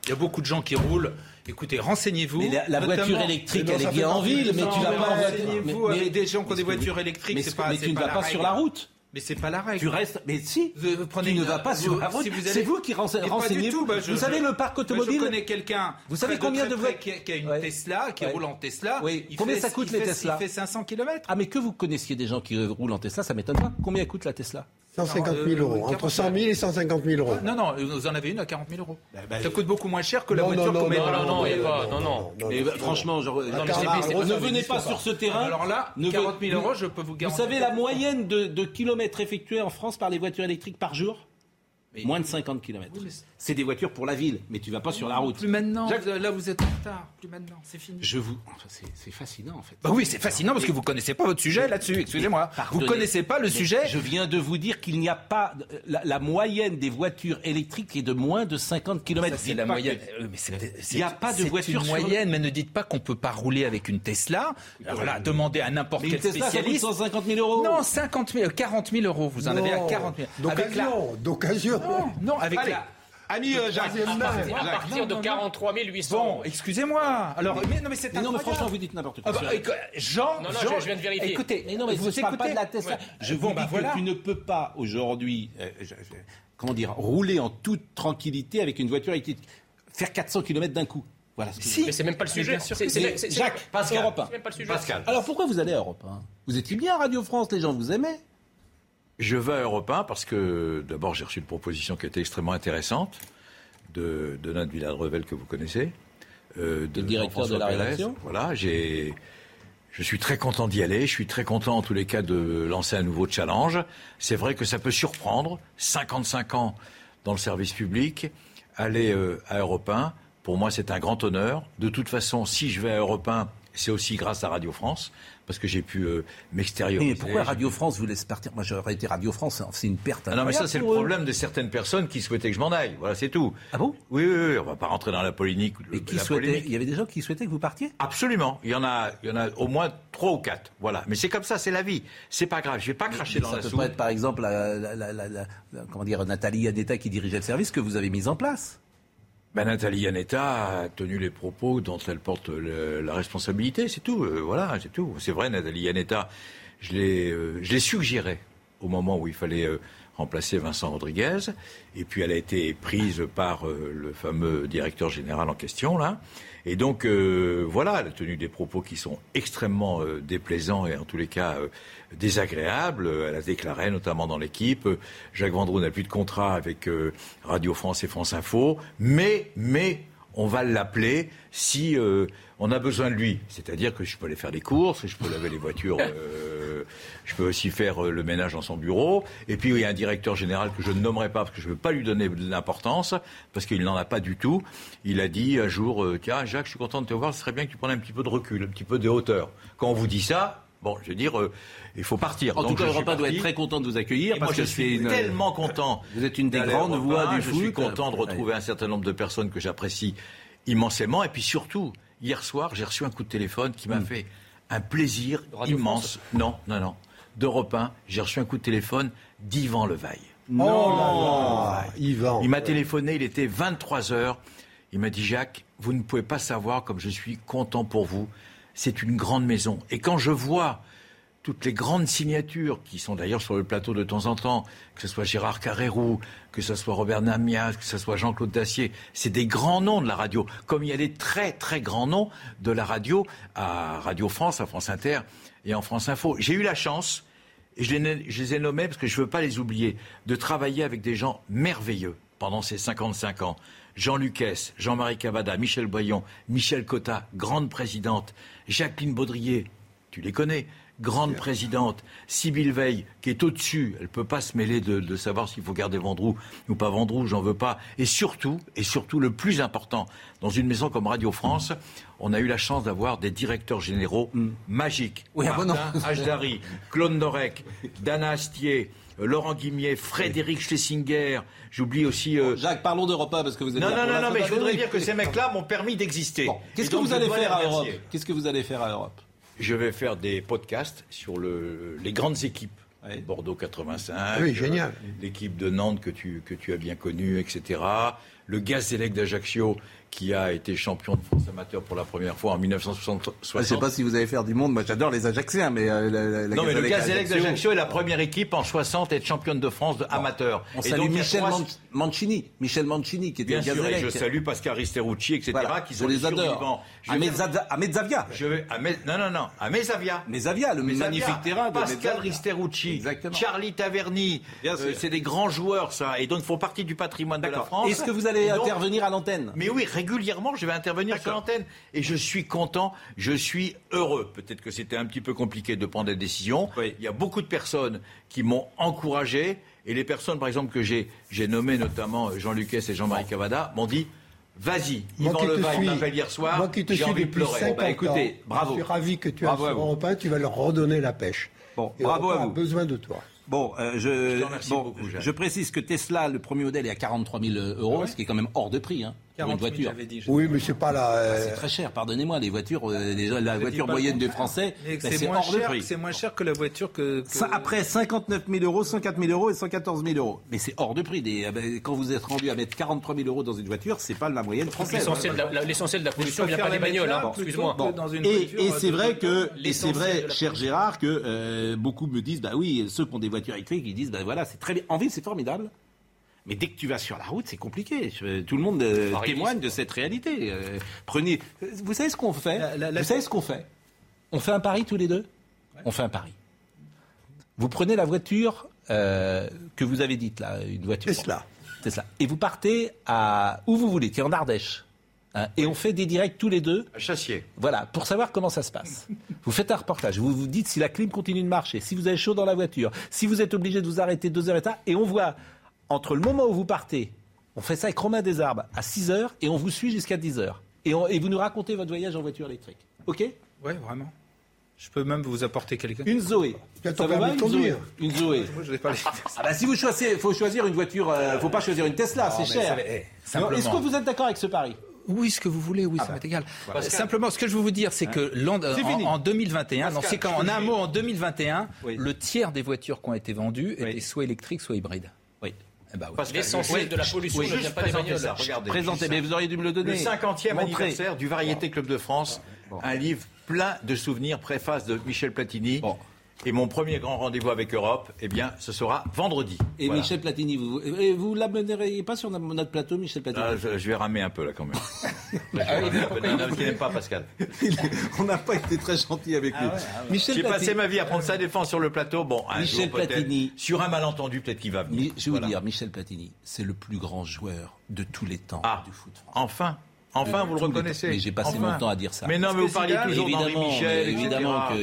Il y a beaucoup de gens qui roulent. Écoutez, renseignez-vous. Mais la, la voiture électrique, Non, elle est bien en ville, mais tu vas pas en voiture. Renseignez-vous Mais- avec des gens qui ont des voitures électriques. C'est pas, mais tu ne vas pas sur la route. Mais c'est pas la règle. Tu restes, mais si. Vous, vous prenez tu ne une- vas pas sur vous- la route. si vous C'est vous qui renseignez. tout, bah, vous savez je- le parc Moi, automobile. Je connais quelqu'un. Vous savez combien de voitures- qui, a- qui a une Ouais. Tesla, qui Ouais. roule en Tesla. Oui. Il Combien fait- ça coûte, il les fait- Tesla Il fait 500 km. Ah, mais que vous connaissiez des gens qui roulent en Tesla, ça m'étonne pas. Combien coûte la Tesla? 150 000 euh, euros. Entre 100 000 et 150 000 euros. Non, non, vous en avez une à 40 000 euros. ça coûte beaucoup moins cher que la voiture qu'on met non, Non, non, non, il n'y a pas. Non, non. Mais bah, franchement, ne venez pas sur ce terrain. Alors là, Ne 40 000 venez- euros, je peux vous Vous garantir. savez la moyenne de, de kilomètres effectués en France par les voitures électriques par jour? Moins de 50 km. C'est des voitures pour la ville, mais tu vas pas sur la route. Plus maintenant. Jacques- Là, vous êtes en retard. Plus maintenant. C'est fini. Je vous. enfin, c'est- c'est fascinant en fait. Bah oui, c'est fascinant parce que vous connaissez pas votre sujet là-dessus. Excusez-moi. Vous connaissez pas le sujet. Je viens de vous dire qu'il n'y a pas. La, la moyenne des voitures électriques est de moins de 50 km. Ça, c'est la moyenne. Euh, mais c'est- Il n'y a pas de voiture une sur le- moyenne, mais ne dites pas qu'on peut pas rouler avec une Tesla. Alors là, demandez à n'importe Mais une quel Tesla, spécialiste. 150 000 euros. Non, 50 000, 40 000 euros. Vous en avez à Non, 40 000. Avec la... D'occasion, d'occasion. Non, non, avec Allez. la... Ami euh, Jacques. À partir de 43 800 Bon, excusez-moi. Alors, mais non, mais c'est Mais non, mais incroyable. franchement, vous dites n'importe quoi. Ah bah, écoute, Jean, Non, non, Jean, je- je viens de vérifier. Écoutez, Mais non, mais vous parle pas écoutez de la Tesla. Ouais. Je Bon, vous bah dis voilà. que tu ne peux pas aujourd'hui, euh, je- je- comment dire, rouler en toute tranquillité avec une voiture électrique, faire 400 km d'un coup. Voilà. Ce que Si. Mais c'est même pas le sujet. bien sûr C'est- c'est- Jacques, c'est- Pascal, Europe un. C'est même pas le sujet. Pascal. Alors pourquoi vous allez à Europe 1 Vous étiez bien à Radio France, les gens vous aimaient. Je vais à Europe 1 parce que d'abord j'ai reçu une proposition qui était extrêmement intéressante de, de Nath Villadrevel que vous connaissez, euh, de Le directeur de la Pérez. rédaction. Voilà, j'ai, je suis très content d'y aller. Je suis très content en tous les cas de lancer un nouveau challenge. C'est vrai que ça peut surprendre. 55 ans dans le service public, aller euh, à Europe 1, pour moi c'est un grand honneur. De toute façon, si je vais à Europe 1, c'est aussi grâce à Radio France, parce que j'ai pu euh, Mais m'extérioriser. pourquoi J'ai Radio France vous laisse partir? Moi, j'aurais été Radio France, c'est une perte. Ah non, mais ça, c'est le eux. problème de certaines personnes qui souhaitaient que je m'en aille. Voilà, c'est tout. Ah bon? Oui, oui, oui, on va pas rentrer dans la polémique. Et qui souhaitait. Il y avait des gens qui souhaitaient que vous partiez? Absolument. Il y en a, il y en a au moins trois ou quatre. Voilà. Mais c'est comme ça, c'est la vie. C'est pas grave. Je vais pas cracher Mais dans ça la peut soupe. pas être, par exemple, la- la- la- comment dire, Nathalie Aneta qui dirigeait le service que vous avez mis en place. Ben, Nathalie Yanetta a tenu les propos dont elle porte la responsabilité, c'est tout. Euh, voilà, c'est tout. C'est vrai, Nathalie Yanetta, je l'ai, euh, suggéré au moment où il fallait euh, remplacer Vincent Rodriguez, et puis elle a été prise par euh, le fameux directeur général en question là. Et donc euh, voilà, elle a tenu des propos qui sont extrêmement euh, déplaisants et en tous les cas euh, désagréables. Elle a déclaré, notamment dans l'équipe, euh, Jacques Vendroux n'a plus de contrat avec euh, Radio France et France Info, mais mais on va l'appeler si euh, on a besoin de lui. C'est-à-dire que je peux aller faire des courses, je peux laver les voitures, [LAUGHS] euh, je peux aussi faire euh, le ménage dans son bureau. Et puis il y a un directeur général que je ne nommerai pas parce que je ne veux pas lui donner de l'importance, parce qu'il n'en a pas du tout. Il a dit un jour, euh, tiens Jacques, je suis content de te voir, ce serait bien que tu prennes un petit peu de recul, un petit peu de hauteur. Quand on vous dit ça, bon, je veux dire, euh, il faut partir. En Donc, tout cas, je suis Europa doit être très content de vous accueillir Et parce moi, que je suis une- tellement content. [LAUGHS] Vous êtes une des grandes voix du Je foot. suis content de retrouver un certain nombre de personnes que j'apprécie immensément. Et puis surtout, hier soir, j'ai reçu un coup de téléphone qui m'a Mm. fait un plaisir Radio immense. France Non, non, non. D'Europe 1, j'ai reçu un coup de téléphone d'Yvan Levaille. Oh là là, Yvan. Il m'a téléphoné, il était 23 heures. Il m'a dit Jacques, vous ne pouvez pas savoir comme je suis content pour vous. C'est une grande maison. Et quand je vois toutes les grandes signatures qui sont d'ailleurs sur le plateau de temps en temps, que ce soit Gérard Carrérou, que ce soit Robert Namias, que ce soit Jean-Claude Dacier, c'est des grands noms de la radio, comme il y a des très très grands noms de la radio à Radio France, à France Inter et en France Info. J'ai eu la chance, et je les, je ai nommés parce que je ne veux pas les oublier, de travailler avec des gens merveilleux pendant ces 55 ans. Jean Lucas, Jean-Marie Cavada, Michel Boyon, Michel Cotta, grande présidente, Jacqueline Baudrier, tu les connais, grande présidente, Sybille Veil, qui est au-dessus, elle ne peut pas se mêler de, de savoir s'il faut garder Vendroux ou pas Vendroux, j'en veux pas. Et surtout, et surtout le plus important, dans une maison comme Radio France, on a eu la chance d'avoir des directeurs généraux magiques. Oui, ah bon, non. Martin Hajdari, Claude Norek, Dana Astier, euh, Laurent Guimier, Frédéric Schlesinger, j'oublie aussi... euh, Jacques, parlons d'Europa parce que vous êtes non, là non, non, non, mais je voudrais dire que ces mecs-là m'ont permis d'exister. Qu'est-ce que vous allez faire à. Europe Qu'est-ce que vous allez faire à Europe Je vais faire des podcasts sur le, les grandes équipes. Bordeaux 85. Oui, génial. euh, L'équipe de Nantes que tu, que tu as bien connue, etc. Le Gazélec d'Ajaccio qui a été champion de France amateur pour la première fois en 1960. Je ne sais pas si vous allez faire du monde. Moi, j'adore les Ajaxiens, mais euh, la, la- la non, mais le Gazélec Gazélec Ajaccio- d'Ajaccio est la première équipe en 60 à être championne de France de amateur. On Et salue donc, Michel trois- Man- Mancini, Michel Mancini qui était Bien sûr, et je salue Pascal Risterucci, etc., Voilà, qui sont les adore. À Mezzavia. Je vais à Mez- Non, non, non, à Mezzavia. Mezzavia, le Mezzavia. magnifique terrain de Pascal Mezzavia. Risterucci, Exactement. Charlie Taverny, euh, c'est des grands joueurs, ça, et donc font partie du patrimoine de la. France. Est-ce que vous allez intervenir à l'antenne? Mais oui, régulièrement, je vais intervenir sur l'antenne. Et je suis content, je suis heureux. Peut-être que c'était un petit peu compliqué de prendre des décisions. Il y a beaucoup de personnes qui m'ont encouragé. Et les personnes, par exemple, que j'ai nommées, notamment Jean Lucas et Jean-Marie Cavada, m'ont dit Vas-y, Yvan Levaille m'appelle hier soir. Moi qui te suis envie de depuis pleurer. 50 Bah, écoutez, ans, bravo. je suis ravi que tu vous. Europe 1, tu vas leur redonner la pêche. Bon, Et bravo à 1 vous. a besoin de toi. Bon, euh, je, Je te remercie bon, beaucoup, Jacques. je précise que Tesla, le premier modèle, est à 43 000 euros, ce qui est quand même hors de prix hein, pour une 40 000, voiture. j'avais dit. Oui, mais c'est pas la. euh, C'est très cher, pardonnez-moi, les voitures, euh, les- la Je voiture moyenne des. Français, ben, c'est moins de cher- prix. C'est moins cher que la voiture que. que- Ça, après 59 000 euros, 104 000 euros et 114 000 euros. Mais c'est hors de prix. Des- eh ben, quand vous êtes rendu à mettre 43 000 euros dans une voiture, c'est pas la moyenne française. L'essentiel de la- la- l'essentiel de la pollution, il n'y a pas des les bagnoles, hein, excuse-moi. Et, c'est vrai que, et c'est vrai, cher Gérard, que euh, beaucoup me disent, bah oui, ceux qui ont des voitures électriques, ils disent, bah voilà, c'est très bien. En ville, c'est formidable. Mais dès que tu vas sur la route, c'est compliqué. Je- Tout le monde euh, témoigne de cette réalité. Euh, prenez, vous savez ce qu'on fait La- la- la- Vous savez ce qu'on fait On fait un pari tous les deux. On fait un pari. Vous prenez la voiture euh, que vous avez dite là, une voiture. Tesla. Tesla. Et vous partez à où vous voulez, qui est en Ardèche. Hein, et on fait des directs tous les deux. À Chassier. Voilà, pour savoir comment ça se passe. [LAUGHS] Vous faites un reportage, vous vous dites si la clim continue de marcher, si vous avez chaud dans la voiture, si vous êtes obligé de vous arrêter deux heures et tard, et on voit entre le moment où vous partez, on fait ça avec Romain Desarbes à 6 heures et on vous suit jusqu'à 10 heures. Et, on- et vous nous racontez votre voyage en voiture électrique. OK? Ouais, vraiment. Je peux même vous apporter quelqu'un. Une Zoé. Ça vous va, une Zoé? Une Zoé. [LAUGHS] Moi, je n'ai pas les Ah bah si vous choisissez, faut choisir une voiture, euh, faut pas choisir une Tesla, c'est cher. ça- eh. Est-ce que vous êtes d'accord avec ce pari? Oui, ce que vous voulez, oui, ça m'est égal. Voilà. Euh, Simplement, ce que je veux vous dire, c'est que l'an- C'est en, en 2021, non, c'est quand, en un mot, en 2021, le tiers des voitures qui ont été vendues étaient soit électriques, soit hybrides. Eh ben oui. Parce que- L'essentiel de la pollution Oui, ne juste vient pas des présenter bagnoles. ça, regardez. Présentez, juste mais vous auriez dû me le donner. Le 50e Montrez. anniversaire du Variété Club de France. Un livre plein de souvenirs, préface de Michel Platini. Et mon premier grand rendez-vous avec Europe, eh bien, ce sera vendredi. Et Voilà. Michel Platini, vous, et vous l'amèneriez pas sur notre plateau, Michel Platini Ah, je, je vais ramer un peu là quand même. [LAUGHS] Je vais Ah oui, Non, non, n'aime pas Pascal. [LAUGHS] On n'a pas été très gentil avec lui. Michel J'ai Platini- passé ma vie à prendre sa défense sur le plateau. Bon, un Michel jour, Platini. Sur un malentendu, peut-être qu'il va venir. Mi- Je vais Voilà. vous dire, Michel Platini, c'est le plus grand joueur de tous les temps Ah, du foot. Enfin, enfin, vous le reconnaissez. Mais j'ai passé Enfin. mon temps à dire ça. Mais non, mais vous parliez toujours d'Henri évidemment, Michel, évidemment a-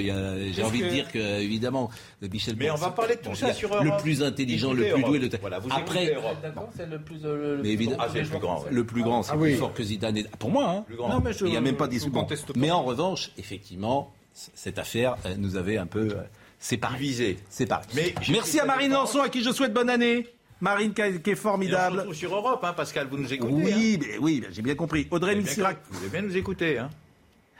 j'ai envie de dire que évidemment Michel. Mais on va parler de tout ça sur Europe. Le plus intelligent, le plus doué, le Voilà, vous après. D'accord, c'est le plus. euh, le Mais évidemment, Ah, c'est le plus grand, ouais. Le plus grand, c'est Ah plus fort que Zidane. est- Pour moi, hein. grand. Non, mais je- il n'y a même pas de discussion. Mais en revanche, effectivement, cette affaire euh, nous avait un peu euh, séparés. Divisé. Séparés. Mais j'ai Merci à Marine. Lançon, à qui je souhaite bonne année. Marine qui, est- est Et on se formidable. retrouve sur Europe, hein, Pascal, vous nous écoutez. hein. Oui, mais oui, j'ai bien compris. Audrey Missirac. Vous devez bien nous écouter. Hein.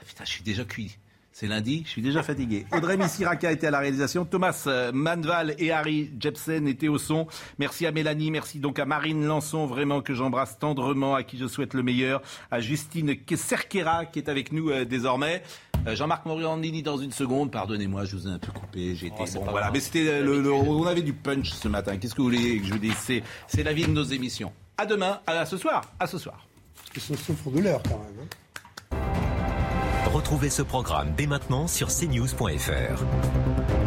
Ah, Putain, je suis déjà cuit. C'est lundi, je suis déjà fatigué. Audrey Missiraka était à la réalisation. Thomas euh, Manval et Harry Jepsen étaient au son. Merci à Mélanie, merci donc à Marine Lançon, vraiment que j'embrasse tendrement, à qui je souhaite le meilleur. À Justine Cerquera qui est avec nous euh, désormais. Euh, Jean-Marc Morandini dans une seconde. Pardonnez-moi, je vous ai un peu coupé. J'ai été Oh, bon, voilà, mais c'était le, le- on avait du punch ce matin. Qu'est-ce que vous voulez que je vous dise? C'est c'est la vie de nos émissions. À demain, à ce soir, à ce soir. Ils se souffrent de l'heure quand même. hein. Retrouvez ce programme dès maintenant sur cnews.fr.